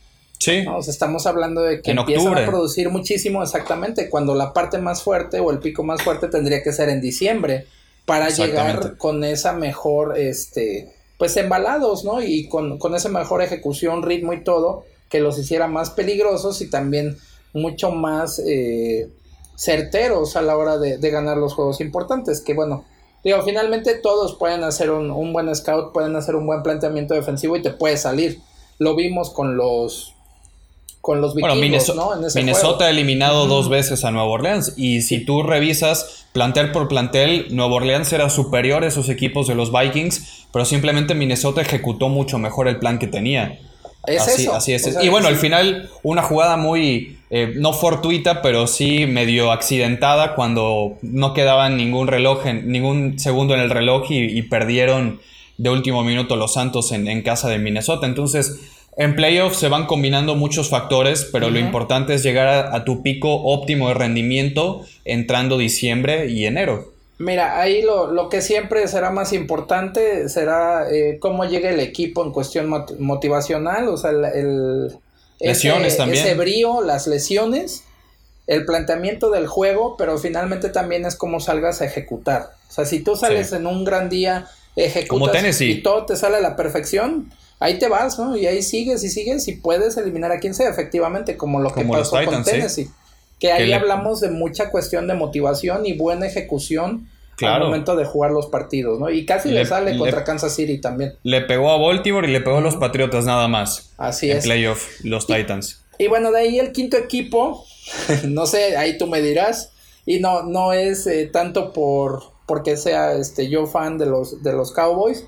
S3: Sí. estamos hablando de que empiezan a producir muchísimo exactamente cuando la parte más fuerte o el pico más fuerte tendría que ser en diciembre para llegar con esa mejor, este, pues embalados, ¿no? Y con, con esa mejor ejecución, ritmo y todo, que los hiciera más peligrosos y también mucho más eh, certeros a la hora de, ganar los juegos importantes, que bueno, digo, finalmente todos pueden hacer un, un buen scout, pueden hacer un buen planteamiento defensivo y te puede salir. Lo vimos con los con los vikingos,
S4: Minnesota,
S3: ¿no?
S4: Minnesota ha eliminado dos veces a Nueva Orleans y si tú revisas plantel por plantel, Nueva Orleans era superior a esos equipos de los Vikings, pero simplemente Minnesota ejecutó mucho mejor el plan que tenía.
S3: Es
S4: así,
S3: eso.
S4: Así es. y bueno, al final una jugada muy, eh, no fortuita, pero sí medio accidentada cuando no quedaba ningún reloj, en, ningún segundo en el reloj y, perdieron de último minuto los Santos en, en casa de Minnesota. Entonces, en playoffs se van combinando muchos factores, pero lo importante es llegar a, tu pico óptimo de rendimiento entrando diciembre y enero.
S3: Mira, ahí lo, lo que siempre será más importante será eh, cómo llega el equipo en cuestión motivacional, o sea, el,
S4: lesiones también.
S3: ese brío, las lesiones, el planteamiento del juego, pero finalmente también es cómo salgas a ejecutar. O sea, si tú sales en un gran día, ejecutas y todo te sale a la perfección, ahí te vas, ¿no? Y ahí sigues y sigues y puedes eliminar a quien sea, efectivamente, como lo que pasó con Tennessee. Que ahí hablamos de mucha cuestión de motivación y buena ejecución al momento de jugar los partidos, ¿no? Y casi le, sale contra Kansas City también.
S4: Le pegó a Baltimore y le pegó a los Patriotas nada más.
S3: Así
S4: en
S3: es.
S4: playoff, los Titans.
S3: Y bueno, de ahí el quinto equipo, no sé, ahí tú me dirás. Y no, no es eh, tanto por porque sea este yo fan de los, de los Cowboys,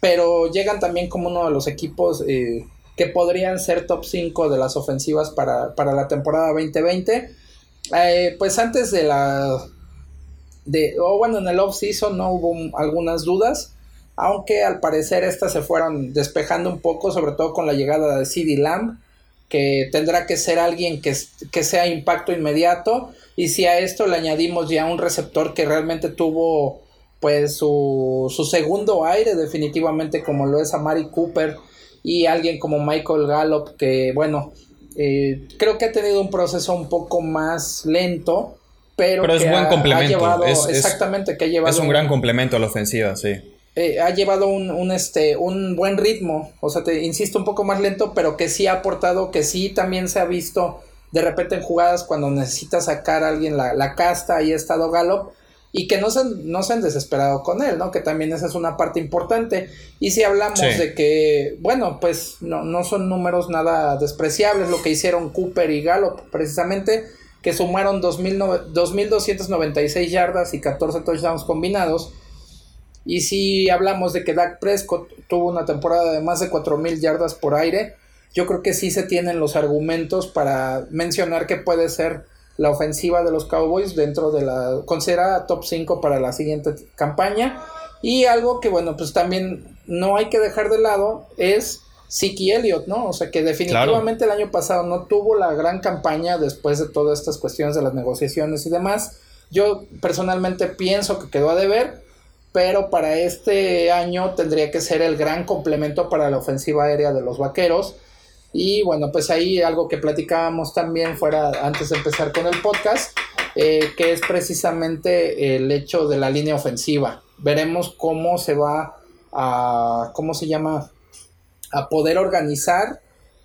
S3: pero llegan también como uno de los equipos eh, que podrían ser top 5 de las ofensivas para, la temporada 2020. Eh, pues antes de la... De, o bueno, en el off-season no hubo algunas dudas, aunque al parecer estas se fueron despejando un poco, sobre todo con la llegada de CD Lamb, que tendrá que ser alguien que, que sea impacto inmediato, y si a esto le añadimos ya un receptor que realmente tuvo pues su, su segundo aire definitivamente como lo es a Mari Cooper y alguien como Michael Gallup que bueno eh, creo que ha tenido un proceso un poco más lento pero,
S4: pero es buen complemento
S3: exactamente que ha llevado
S4: es un gran complemento a la ofensiva sí.
S3: Eh, ha llevado un, un, este, un buen ritmo, o sea, te insisto, un poco más lento, pero que sí ha aportado, que sí también se ha visto de repente en jugadas cuando necesita sacar a alguien la, la casta, ahí ha estado Gallup, y que no se, no se han desesperado con él, ¿no? Que también esa es una parte importante. Y si hablamos de que, bueno, pues no, no son números nada despreciables lo que hicieron Cooper y Gallup, precisamente, que sumaron 2.296 yardas y 14 touchdowns combinados. Y si hablamos de que Dak Prescott tuvo una temporada de más de 4.000 yardas por aire, yo creo que sí se tienen los argumentos para mencionar que puede ser la ofensiva de los Cowboys dentro de la considerada top 5 para la siguiente campaña. Y algo que bueno, pues también no hay que dejar de lado es Siki Elliott, ¿no? O sea que definitivamente el año pasado no tuvo la gran campaña después de todas estas cuestiones de las negociaciones y demás. Yo personalmente pienso que quedó a deber, pero para este año tendría que ser el gran complemento para la ofensiva aérea de los Vaqueros. Y bueno, pues ahí algo que platicábamos también fuera antes de empezar con el podcast, eh, que es precisamente el hecho de la línea ofensiva. Veremos cómo se va a, ¿cómo se llama? A poder organizar,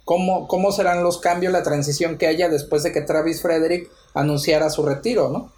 S3: cómo, cómo serán los cambios, la transición que haya después de que Travis Frederick anunciara su retiro, ¿no?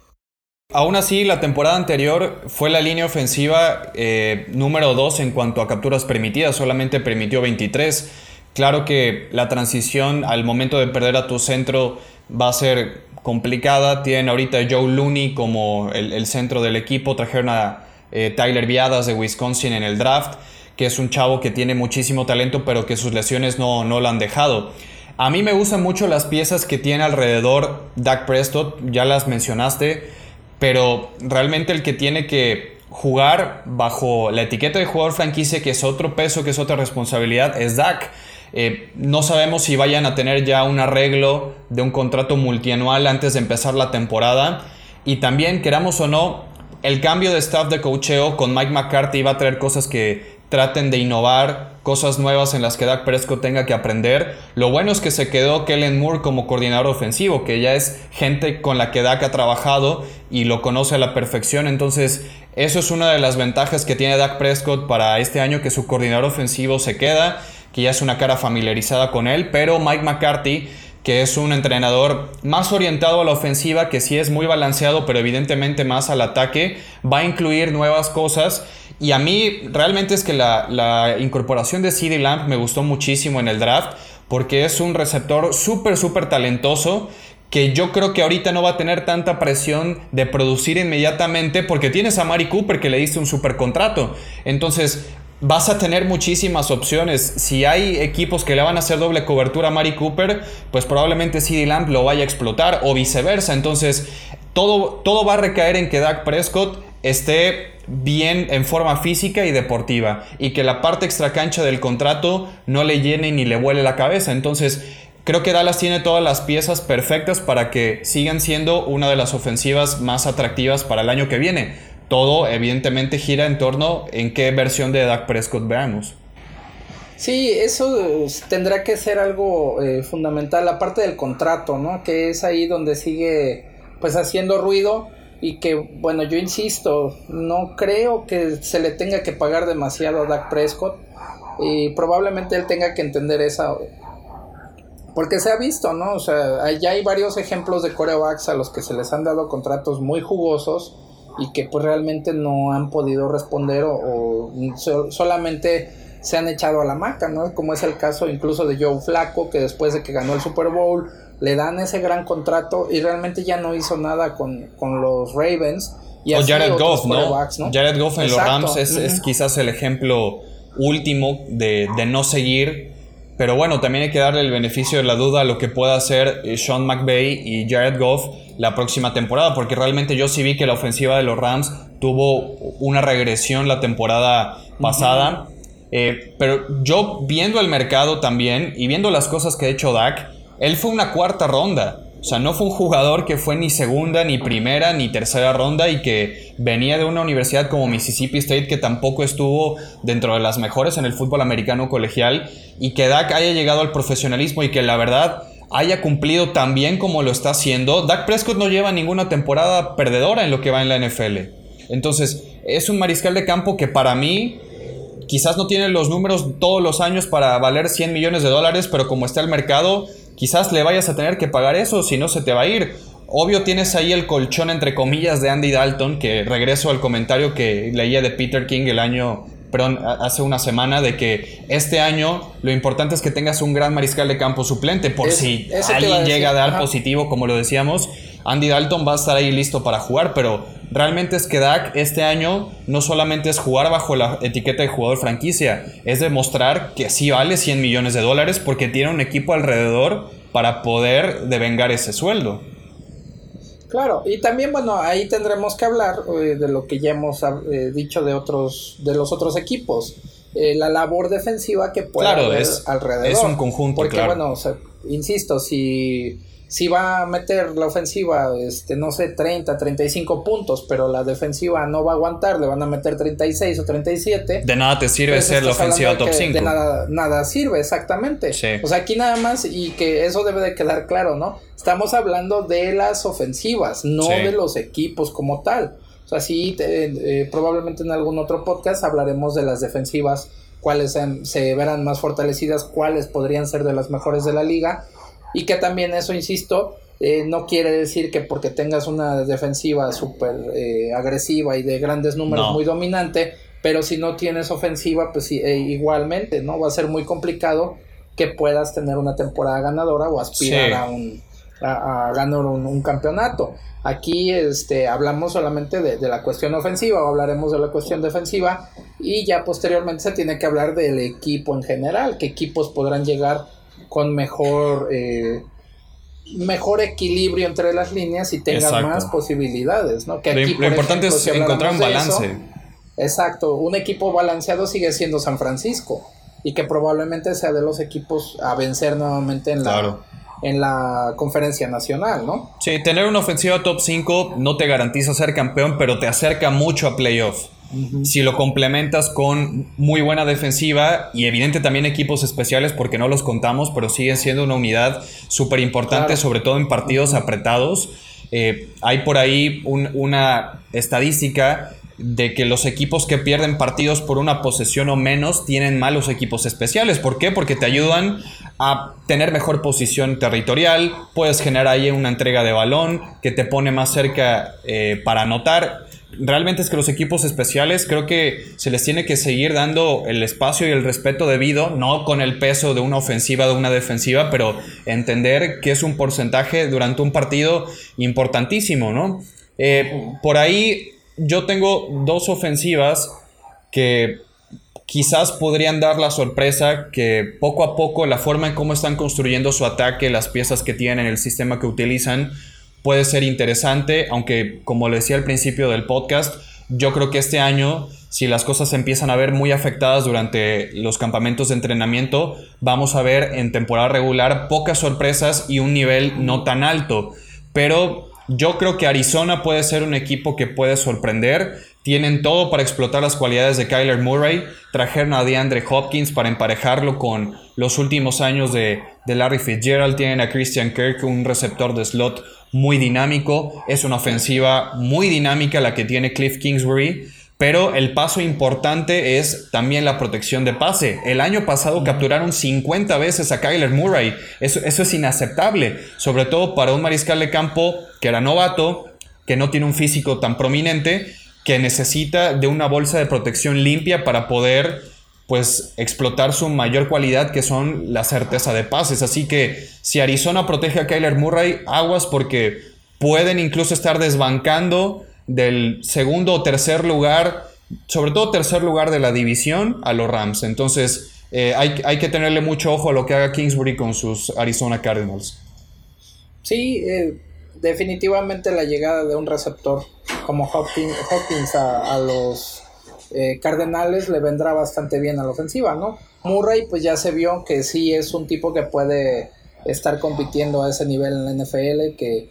S4: Aún así, la temporada anterior fue la línea ofensiva eh, número 2 en cuanto a capturas permitidas, solamente permitió 23. Claro que la transición al momento de perder a tu centro va a ser complicada. Tienen ahorita Joe Looney como el, centro del equipo. Trajeron a eh, Tyler Viadas de Wisconsin en el draft, que es un chavo que tiene muchísimo talento, pero que sus lesiones no, no lo han dejado. A mí me gustan mucho las piezas que tiene alrededor Dak Prescott, ya las mencionaste pero realmente el que tiene que jugar bajo la etiqueta de jugador franquicia, que es otro peso, que es otra responsabilidad, es Dak. Eh, no sabemos si vayan a tener ya un arreglo de un contrato multianual antes de empezar la temporada. Y también, queramos o no, el cambio de staff de cocheo con Mike McCarthy va a traer cosas que traten de innovar, cosas nuevas en las que Dak Prescott tenga que aprender. Lo bueno es que se quedó Kellen Moore como coordinador ofensivo, que ya es gente con la que Dak ha trabajado y lo conoce a la perfección. Entonces, eso es una de las ventajas que tiene Dak Prescott para este año, que su coordinador ofensivo se queda, que ya es una cara familiarizada con él, pero Mike McCarthy que es un entrenador más orientado a la ofensiva, que sí es muy balanceado, pero evidentemente más al ataque, va a incluir nuevas cosas y a mí realmente es que la, incorporación de CD Lamp me gustó muchísimo en el draft porque es un receptor súper, súper talentoso que yo creo que ahorita no va a tener tanta presión de producir inmediatamente porque tienes a Mari Cooper que le diste un super contrato. Entonces vas a tener muchísimas opciones. Si hay equipos que le van a hacer doble cobertura a Mari Cooper, pues probablemente CD Lamp lo vaya a explotar o viceversa. Entonces todo, todo va a recaer en que Dak Prescott esté bien en forma física y deportiva y que la parte extracancha del contrato no le llene ni le vuele la cabeza. Entonces, creo que Dallas tiene todas las piezas perfectas para que sigan siendo una de las ofensivas más atractivas para el año que viene. Todo evidentemente gira en torno en qué versión de Dak Prescott veamos.
S3: Sí, eso eh, tendrá que ser algo eh, fundamental, aparte del contrato, ¿no? Que es ahí donde sigue pues haciendo ruido y que, bueno, yo insisto, no creo que se le tenga que pagar demasiado a Dak Prescott y probablemente él tenga que entender esa... Porque se ha visto, ¿no? O sea, ya hay varios ejemplos de corebacks a los que se les han dado contratos muy jugosos y que pues realmente no han podido responder o, solamente se han echado a la maca, ¿no? Como es el caso incluso de Joe Flaco, que después de que ganó el Super Bowl le dan ese gran contrato y realmente ya no hizo nada con, los Ravens. Y
S4: o Jared Goff, ¿no? Jared Goff en los Rams es, quizás el ejemplo último de, no seguir. Pero bueno, también hay que darle el beneficio de la duda a lo que pueda hacer eh, Sean McVay y Jared Goff la próxima temporada, porque realmente yo sí vi que la ofensiva de los Rams tuvo una regresión la temporada pasada. Eh, pero yo viendo el mercado también y viendo las cosas que ha hecho Dak, él fue una cuarta ronda. O sea, no fue un jugador que fue ni segunda, ni primera, ni tercera ronda y que venía de una universidad como Mississippi State que tampoco estuvo dentro de las mejores en el fútbol americano colegial y que Dak haya llegado al profesionalismo y que la verdad haya cumplido tan bien como lo está haciendo. Dak Prescott no lleva ninguna temporada perdedora en lo que va en la NFL. Entonces, es un mariscal de campo que para mí quizás no tiene los números todos los años para valer 100 millones de dólares, pero como está el mercado, quizás le vayas a tener que pagar eso, si no se te va a ir. Obvio tienes ahí el colchón entre comillas de Andy Dalton, que regreso al comentario que leía de Peter King el año, perdón, hace una semana, de que este año lo importante es que tengas un gran mariscal de campo suplente, por si alguien llega a dar positivo, como lo decíamos, Andy Dalton va a estar ahí listo para jugar, pero realmente es que Dak este año no solamente es jugar bajo la etiqueta de jugador franquicia, es demostrar que sí vale 100 millones de dólares porque tiene un equipo alrededor para poder devengar ese sueldo.
S3: Claro, y también, bueno, ahí tendremos que hablar eh, de lo que ya hemos eh, dicho de otros, de los otros equipos. Eh, la labor defensiva que puede haber alrededor.
S4: Es un conjunto,
S3: Porque, bueno, insisto, si si va a meter la ofensiva, este, no sé, 30, 35 puntos, pero la defensiva no va a aguantar, le van a meter 36 o 37.
S4: De nada te sirve ser la ofensiva top 5.
S3: De nada, nada sirve, exactamente. O sea, aquí nada más, y que eso debe de quedar claro, ¿no? Estamos hablando de las ofensivas, no de los equipos como tal. O sea, sí, eh, probablemente en algún otro podcast hablaremos de las defensivas, cuáles se verán más fortalecidas, cuáles podrían ser de las mejores de la liga y que también eso, insisto, eh, no quiere decir que porque tengas una defensiva súper eh, agresiva y de grandes números muy dominante, pero si no tienes ofensiva, pues eh, igualmente, ¿no? Va a ser muy complicado que puedas tener una temporada ganadora o aspirar a un a, ganar un, campeonato. Aquí este, hablamos solamente de, de, la cuestión ofensiva o hablaremos de la cuestión defensiva y ya posteriormente se tiene que hablar del equipo en general, qué equipos podrán llegar con mejor eh, mejor equilibrio entre las líneas y tengan más posibilidades, ¿no?
S4: Que lo, importante es encontrar un balance.
S3: exacto, un equipo balanceado sigue siendo San Francisco y que probablemente sea de los equipos a vencer nuevamente en la en la conferencia nacional, ¿no?
S4: Sí, tener una ofensiva top 5 no te garantiza ser campeón, pero te acerca mucho a playoff. Si lo complementas con muy buena defensiva y evidente también equipos especiales porque no los contamos, pero siguen siendo una unidad súper importante, sobre todo en partidos apretados. Eh, hay por ahí una estadística de que los equipos que pierden partidos por una posesión o menos tienen malos equipos especiales. ¿Por qué? Porque te ayudan a tener mejor posición territorial, puedes generar ahí una entrega de balón que te pone más cerca eh, para anotar. Realmente es que los equipos especiales creo que se les tiene que seguir dando el espacio y el respeto debido, no con el peso de una ofensiva, de una defensiva, pero entender que es un porcentaje durante un partido importantísimo, ¿no? Eh, por ahí yo tengo dos ofensivas que quizás podrían dar la sorpresa que poco a poco la forma en cómo están construyendo su ataque, las piezas que tienen, el sistema que utilizan, puede ser interesante, aunque como le decía al principio del podcast, yo creo que este año, si las cosas se empiezan a ver muy afectadas durante los campamentos de entrenamiento, vamos a ver en temporada regular pocas sorpresas y un nivel no tan alto. Pero yo creo que Arizona puede ser un equipo que puede sorprender. Tienen todo para explotar las cualidades de Kyler Murray. Trajeron a DeAndre Hopkins para emparejarlo con los últimos años de, Larry Fitzgerald. Tienen a Christian Kirk, un receptor de slot muy dinámico. Es una ofensiva muy dinámica la que tiene Cliff Kingsbury. Pero el paso importante es también la protección de pase. El año pasado capturaron 50 veces a Kyler Murray. Eso, eso es inaceptable, sobre todo para un mariscal de campo que era novato, que no tiene un físico tan prominente, que necesita de una bolsa de protección limpia para poder pues explotar su mayor cualidad que son la certeza de pases. Así que si Arizona protege a Kyler Murray, aguas porque pueden incluso estar desbancando del segundo o tercer lugar, sobre todo tercer lugar de la división, a los Rams. Entonces eh, hay, que tenerle mucho ojo a lo que haga Kingsbury con sus Arizona Cardinals.
S3: Sí, eh, definitivamente la llegada de un receptor como Hopkins, a, los eh, Cardenales le vendrá bastante bien a la ofensiva, ¿no? Murray pues ya se vio que sí es un tipo que puede estar compitiendo a ese nivel en la NFL, que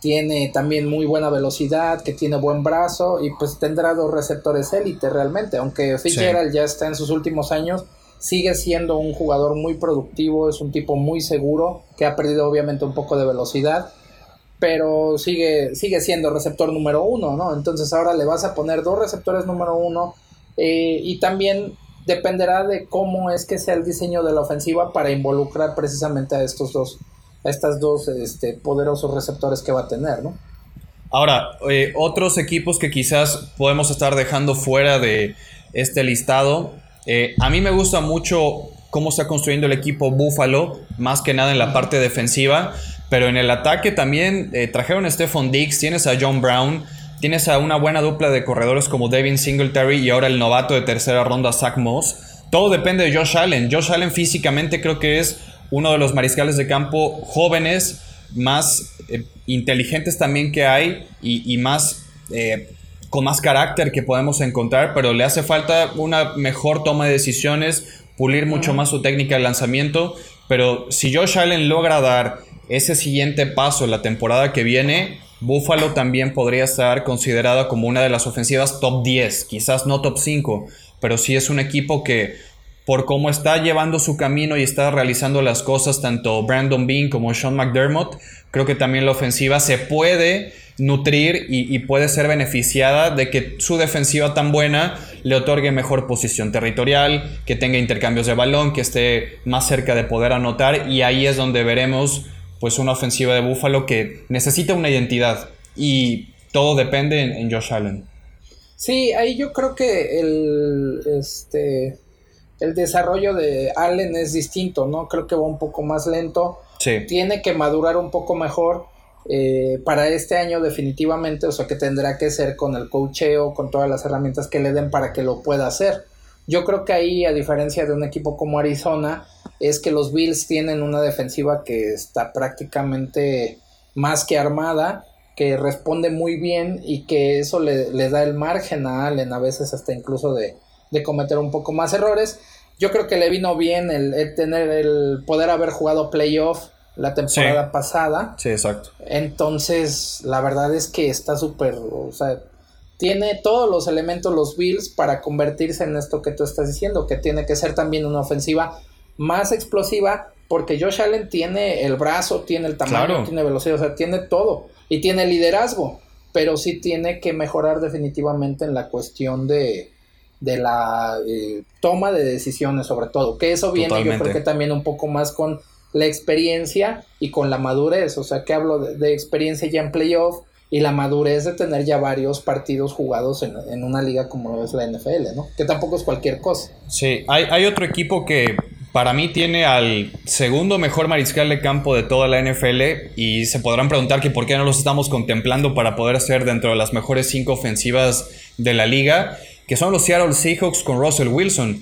S3: tiene también muy buena velocidad, que tiene buen brazo y pues tendrá dos receptores élite realmente, aunque Fitzgerald ya está en sus últimos años, sigue siendo un jugador muy productivo, es un tipo muy seguro, que ha perdido obviamente un poco de velocidad, pero sigue, sigue siendo receptor número uno, ¿no? Entonces ahora le vas a poner dos receptores número uno eh, y también dependerá de cómo es que sea el diseño de la ofensiva para involucrar precisamente a estos dos estas dos este, poderosos receptores que va a tener, ¿no?
S4: Ahora, eh, otros equipos que quizás podemos estar dejando fuera de este listado. Eh, a mí me gusta mucho cómo está construyendo el equipo Buffalo, más que nada en la parte defensiva, pero en el ataque también eh, trajeron a Stephon Diggs, tienes a John Brown, tienes a una buena dupla de corredores como Devin Singletary y ahora el novato de tercera ronda Zach Moss. Todo depende de Josh Allen. Josh Allen físicamente creo que es uno de los mariscales de campo jóvenes más eh, inteligentes también que hay y, más eh, con más carácter que podemos encontrar, pero le hace falta una mejor toma de decisiones, pulir mucho más su técnica de lanzamiento, pero si Josh Allen logra dar ese siguiente paso la temporada que viene, Buffalo también podría estar considerada como una de las ofensivas top 10, quizás no top 5, pero sí es un equipo que por cómo está llevando su camino y está realizando las cosas tanto Brandon Bean como Sean McDermott, creo que también la ofensiva se puede nutrir y, puede ser beneficiada de que su defensiva tan buena le otorgue mejor posición territorial, que tenga intercambios de balón, que esté más cerca de poder anotar y ahí es donde veremos pues una ofensiva de Buffalo que necesita una identidad y todo depende en, Josh Allen.
S3: Sí, ahí yo creo que el, este, el desarrollo de Allen es distinto, ¿no? Creo que va un poco más lento. Tiene que madurar un poco mejor. Eh, para este año definitivamente, o sea que tendrá que ser con el cocheo, con todas las herramientas que le den para que lo pueda hacer. Yo creo que ahí, a diferencia de un equipo como Arizona, es que los Bills tienen una defensiva que está prácticamente más que armada, que responde muy bien y que eso le, da el margen a Allen a veces hasta incluso de, cometer un poco más errores. Yo creo que le vino bien el, tener el poder haber jugado playoff la temporada pasada.
S4: Sí, exacto.
S3: Entonces, la verdad es que está súper, o sea, tiene todos los elementos los Bills para convertirse en esto que tú estás diciendo, que tiene que ser también una ofensiva más explosiva, porque Josh Allen tiene el brazo, tiene el tamaño, tiene velocidad, o sea, tiene todo y tiene liderazgo, pero sí tiene que mejorar definitivamente en la cuestión de, de la eh, toma de decisiones sobre todo, que eso viene yo creo que también un poco más con la experiencia y con la madurez, o sea que hablo de, experiencia ya en playoff y la madurez de tener ya varios partidos jugados en, en, una liga como es la NFL, ¿no? Que tampoco es cualquier cosa.
S4: Sí, hay, hay otro equipo que para mí tiene al segundo mejor mariscal de campo de toda la NFL y se podrán preguntar que por qué no los estamos contemplando para poder ser dentro de las mejores cinco ofensivas de la liga, que son los Seattle Seahawks con Russell Wilson.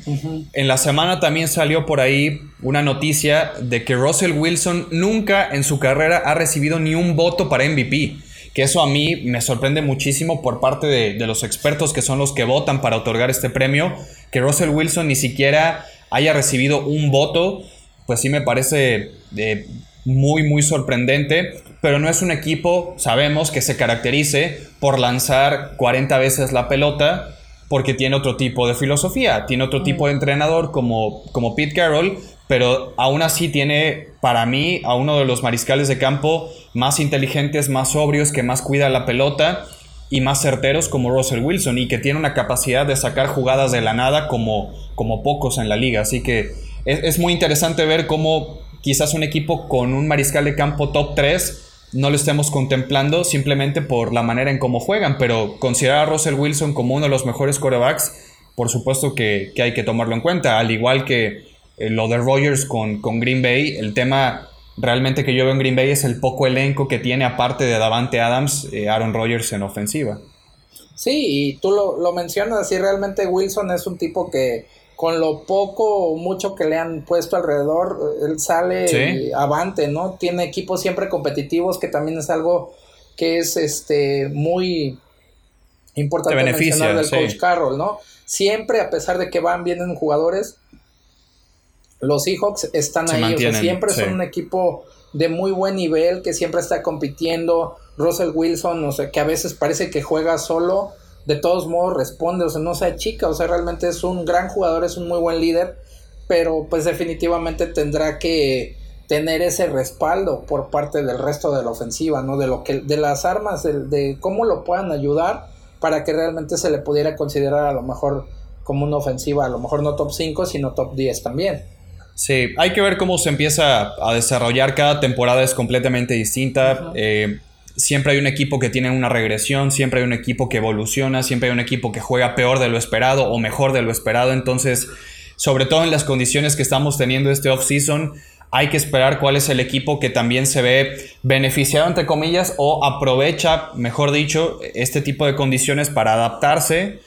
S4: En la semana también salió por ahí una noticia de que Russell Wilson nunca en su carrera ha recibido ni un voto para MVP. Que eso a mí me sorprende muchísimo por parte de, de los expertos que son los que votan para otorgar este premio, que Russell Wilson ni siquiera haya recibido un voto, pues sí me parece eh, muy, muy sorprendente. Pero no es un equipo, sabemos, que se caracterice por lanzar 40 veces la pelota, porque tiene otro tipo de filosofía, tiene otro tipo de entrenador como, como Pete Carroll, pero aún así tiene para mí a uno de los mariscales de campo más inteligentes, más sobrios, que más cuida la pelota y más certeros como Russell Wilson y que tiene una capacidad de sacar jugadas de la nada como, como pocos en la liga. Así que es, muy interesante ver cómo quizás un equipo con un mariscal de campo top 3 no lo estemos contemplando simplemente por la manera en cómo juegan, pero considerar a Russell Wilson como uno de los mejores corebacks, por supuesto que, hay que tomarlo en cuenta, al igual que eh, lo de Rogers con, con Green Bay, el tema realmente que yo veo en Green Bay es el poco elenco que tiene aparte de Davante Adams, eh, Aaron Rodgers en ofensiva.
S3: Sí, y tú lo, mencionas así, realmente Wilson es un tipo que con lo poco o mucho que le han puesto alrededor, él sale avante, ¿no? Tiene equipos siempre competitivos, que también es algo que es este muy importante mencionar del coach Carroll, ¿no? Siempre, a pesar de que van bien en jugadores, los Seahawks están ahí, siempre son un equipo de muy buen nivel, que siempre está compitiendo. Russell Wilson, o sea, que a veces parece que juega solo, de todos modos responde, o sea, no sea chica, o sea, realmente es un gran jugador, es un muy buen líder, pero pues definitivamente tendrá que tener ese respaldo por parte del resto de la ofensiva, ¿no? De lo que, de las armas, de, de cómo lo puedan ayudar para que realmente se le pudiera considerar a lo mejor como una ofensiva, a lo mejor no top 5, sino top 10 también.
S4: Sí, hay que ver cómo se empieza a desarrollar. Cada temporada es completamente distinta. Eh, siempre hay un equipo que tiene una regresión, siempre hay un equipo que evoluciona, siempre hay un equipo que juega peor de lo esperado o mejor de lo esperado. Entonces, sobre todo en las condiciones que estamos teniendo este off-season, hay que esperar cuál es el equipo que también se ve beneficiado, entre comillas, o aprovecha, mejor dicho, este tipo de condiciones para adaptarse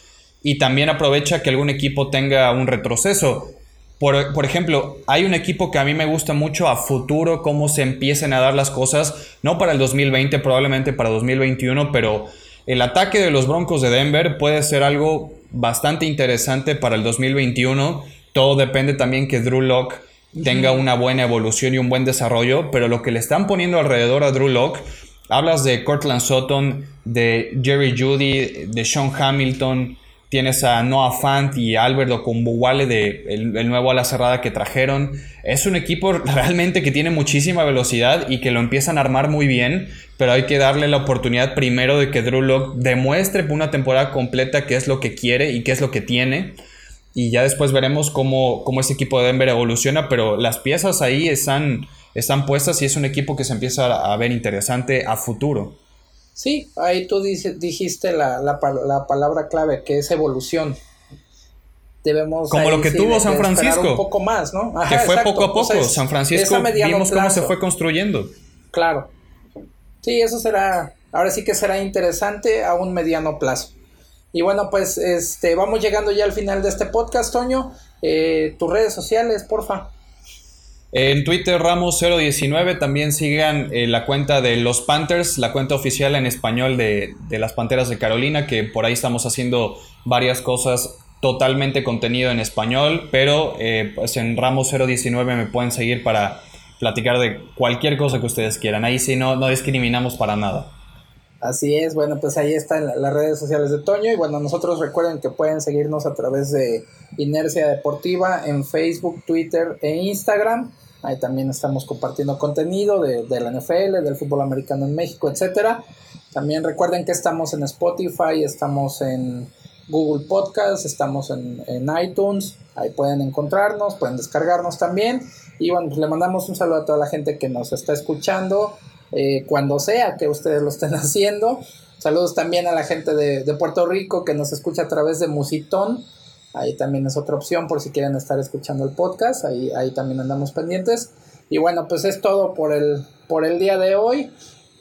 S4: y también aprovecha que algún equipo tenga un retroceso Por, por, ejemplo, hay un equipo que a mí me gusta mucho a futuro, cómo se empiecen a dar las cosas, no para el 2020, probablemente para 2021, pero el ataque de los Broncos de Denver puede ser algo bastante interesante para el 2021. Todo depende también que Drew Locke tenga una buena evolución y un buen desarrollo, pero lo que le están poniendo alrededor a Drew Locke, hablas de Cortland Sutton, de Jerry Judy, de Sean Hamilton, tienes a Noah Fant y Albert Okumbuwale de el, el, nuevo ala cerrada que trajeron. Es un equipo realmente que tiene muchísima velocidad y que lo empiezan a armar muy bien, pero hay que darle la oportunidad primero de que Drew Locke demuestre por una temporada completa qué es lo que quiere y qué es lo que tiene y ya después veremos cómo, cómo ese equipo de Denver evoluciona, pero las piezas ahí están, están puestas y es un equipo que se empieza a ver interesante a futuro.
S3: Sí, ahí tú dijiste la, la, la palabra clave, que es evolución. Debemos
S4: como lo que tuvo San Francisco.
S3: Un poco más, ¿no?
S4: Ajá, que fue exacto, poco a poco. San Francisco vimos cómo se fue construyendo.
S3: Claro. Sí, eso será, ahora sí que será interesante a un mediano plazo. Y bueno, pues este, vamos llegando ya al final de este podcast, Toño. Eh, tus redes sociales, porfa.
S4: En Twitter Ramos019 también sigan eh, la cuenta de los Panthers, la cuenta oficial en español de, de, las Panteras de Carolina, que por ahí estamos haciendo varias cosas totalmente contenido en español, pero eh, pues en Ramos019 me pueden seguir para platicar de cualquier cosa que ustedes quieran. Ahí sí no, no discriminamos para nada.
S3: Así es, bueno, pues ahí están las redes sociales de Toño y bueno, nosotros recuerden que pueden seguirnos a través de Inercia Deportiva en Facebook, Twitter e Instagram. Ahí también estamos compartiendo contenido de, de la NFL, del fútbol americano en México, etcétera. También recuerden que estamos en Spotify, estamos en Google Podcast, estamos en, en iTunes, ahí pueden encontrarnos, pueden descargarnos también. Y bueno, pues le mandamos un saludo a toda la gente que nos está escuchando eh, cuando sea que ustedes lo estén haciendo. Saludos también a la gente de, de, Puerto Rico que nos escucha a través de Musitón. Ahí también es otra opción por si quieren estar escuchando el podcast. Ahí, ahí también andamos pendientes. Y bueno, pues es todo por el, por el día de hoy.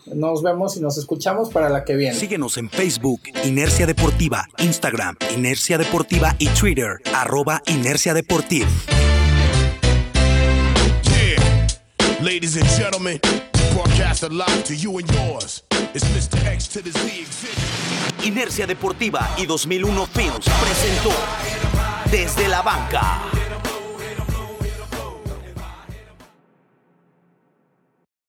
S3: Nos vemos y nos escuchamos para la que viene.
S1: Síguenos en Facebook, Inercia Deportiva, Instagram, Inercia Deportiva y Twitter, arroba Inercia Deportiva.
S2: Yeah. Ladies and gentlemen.
S1: Inercia Deportiva y 2001 Films presentó Desde la Banca.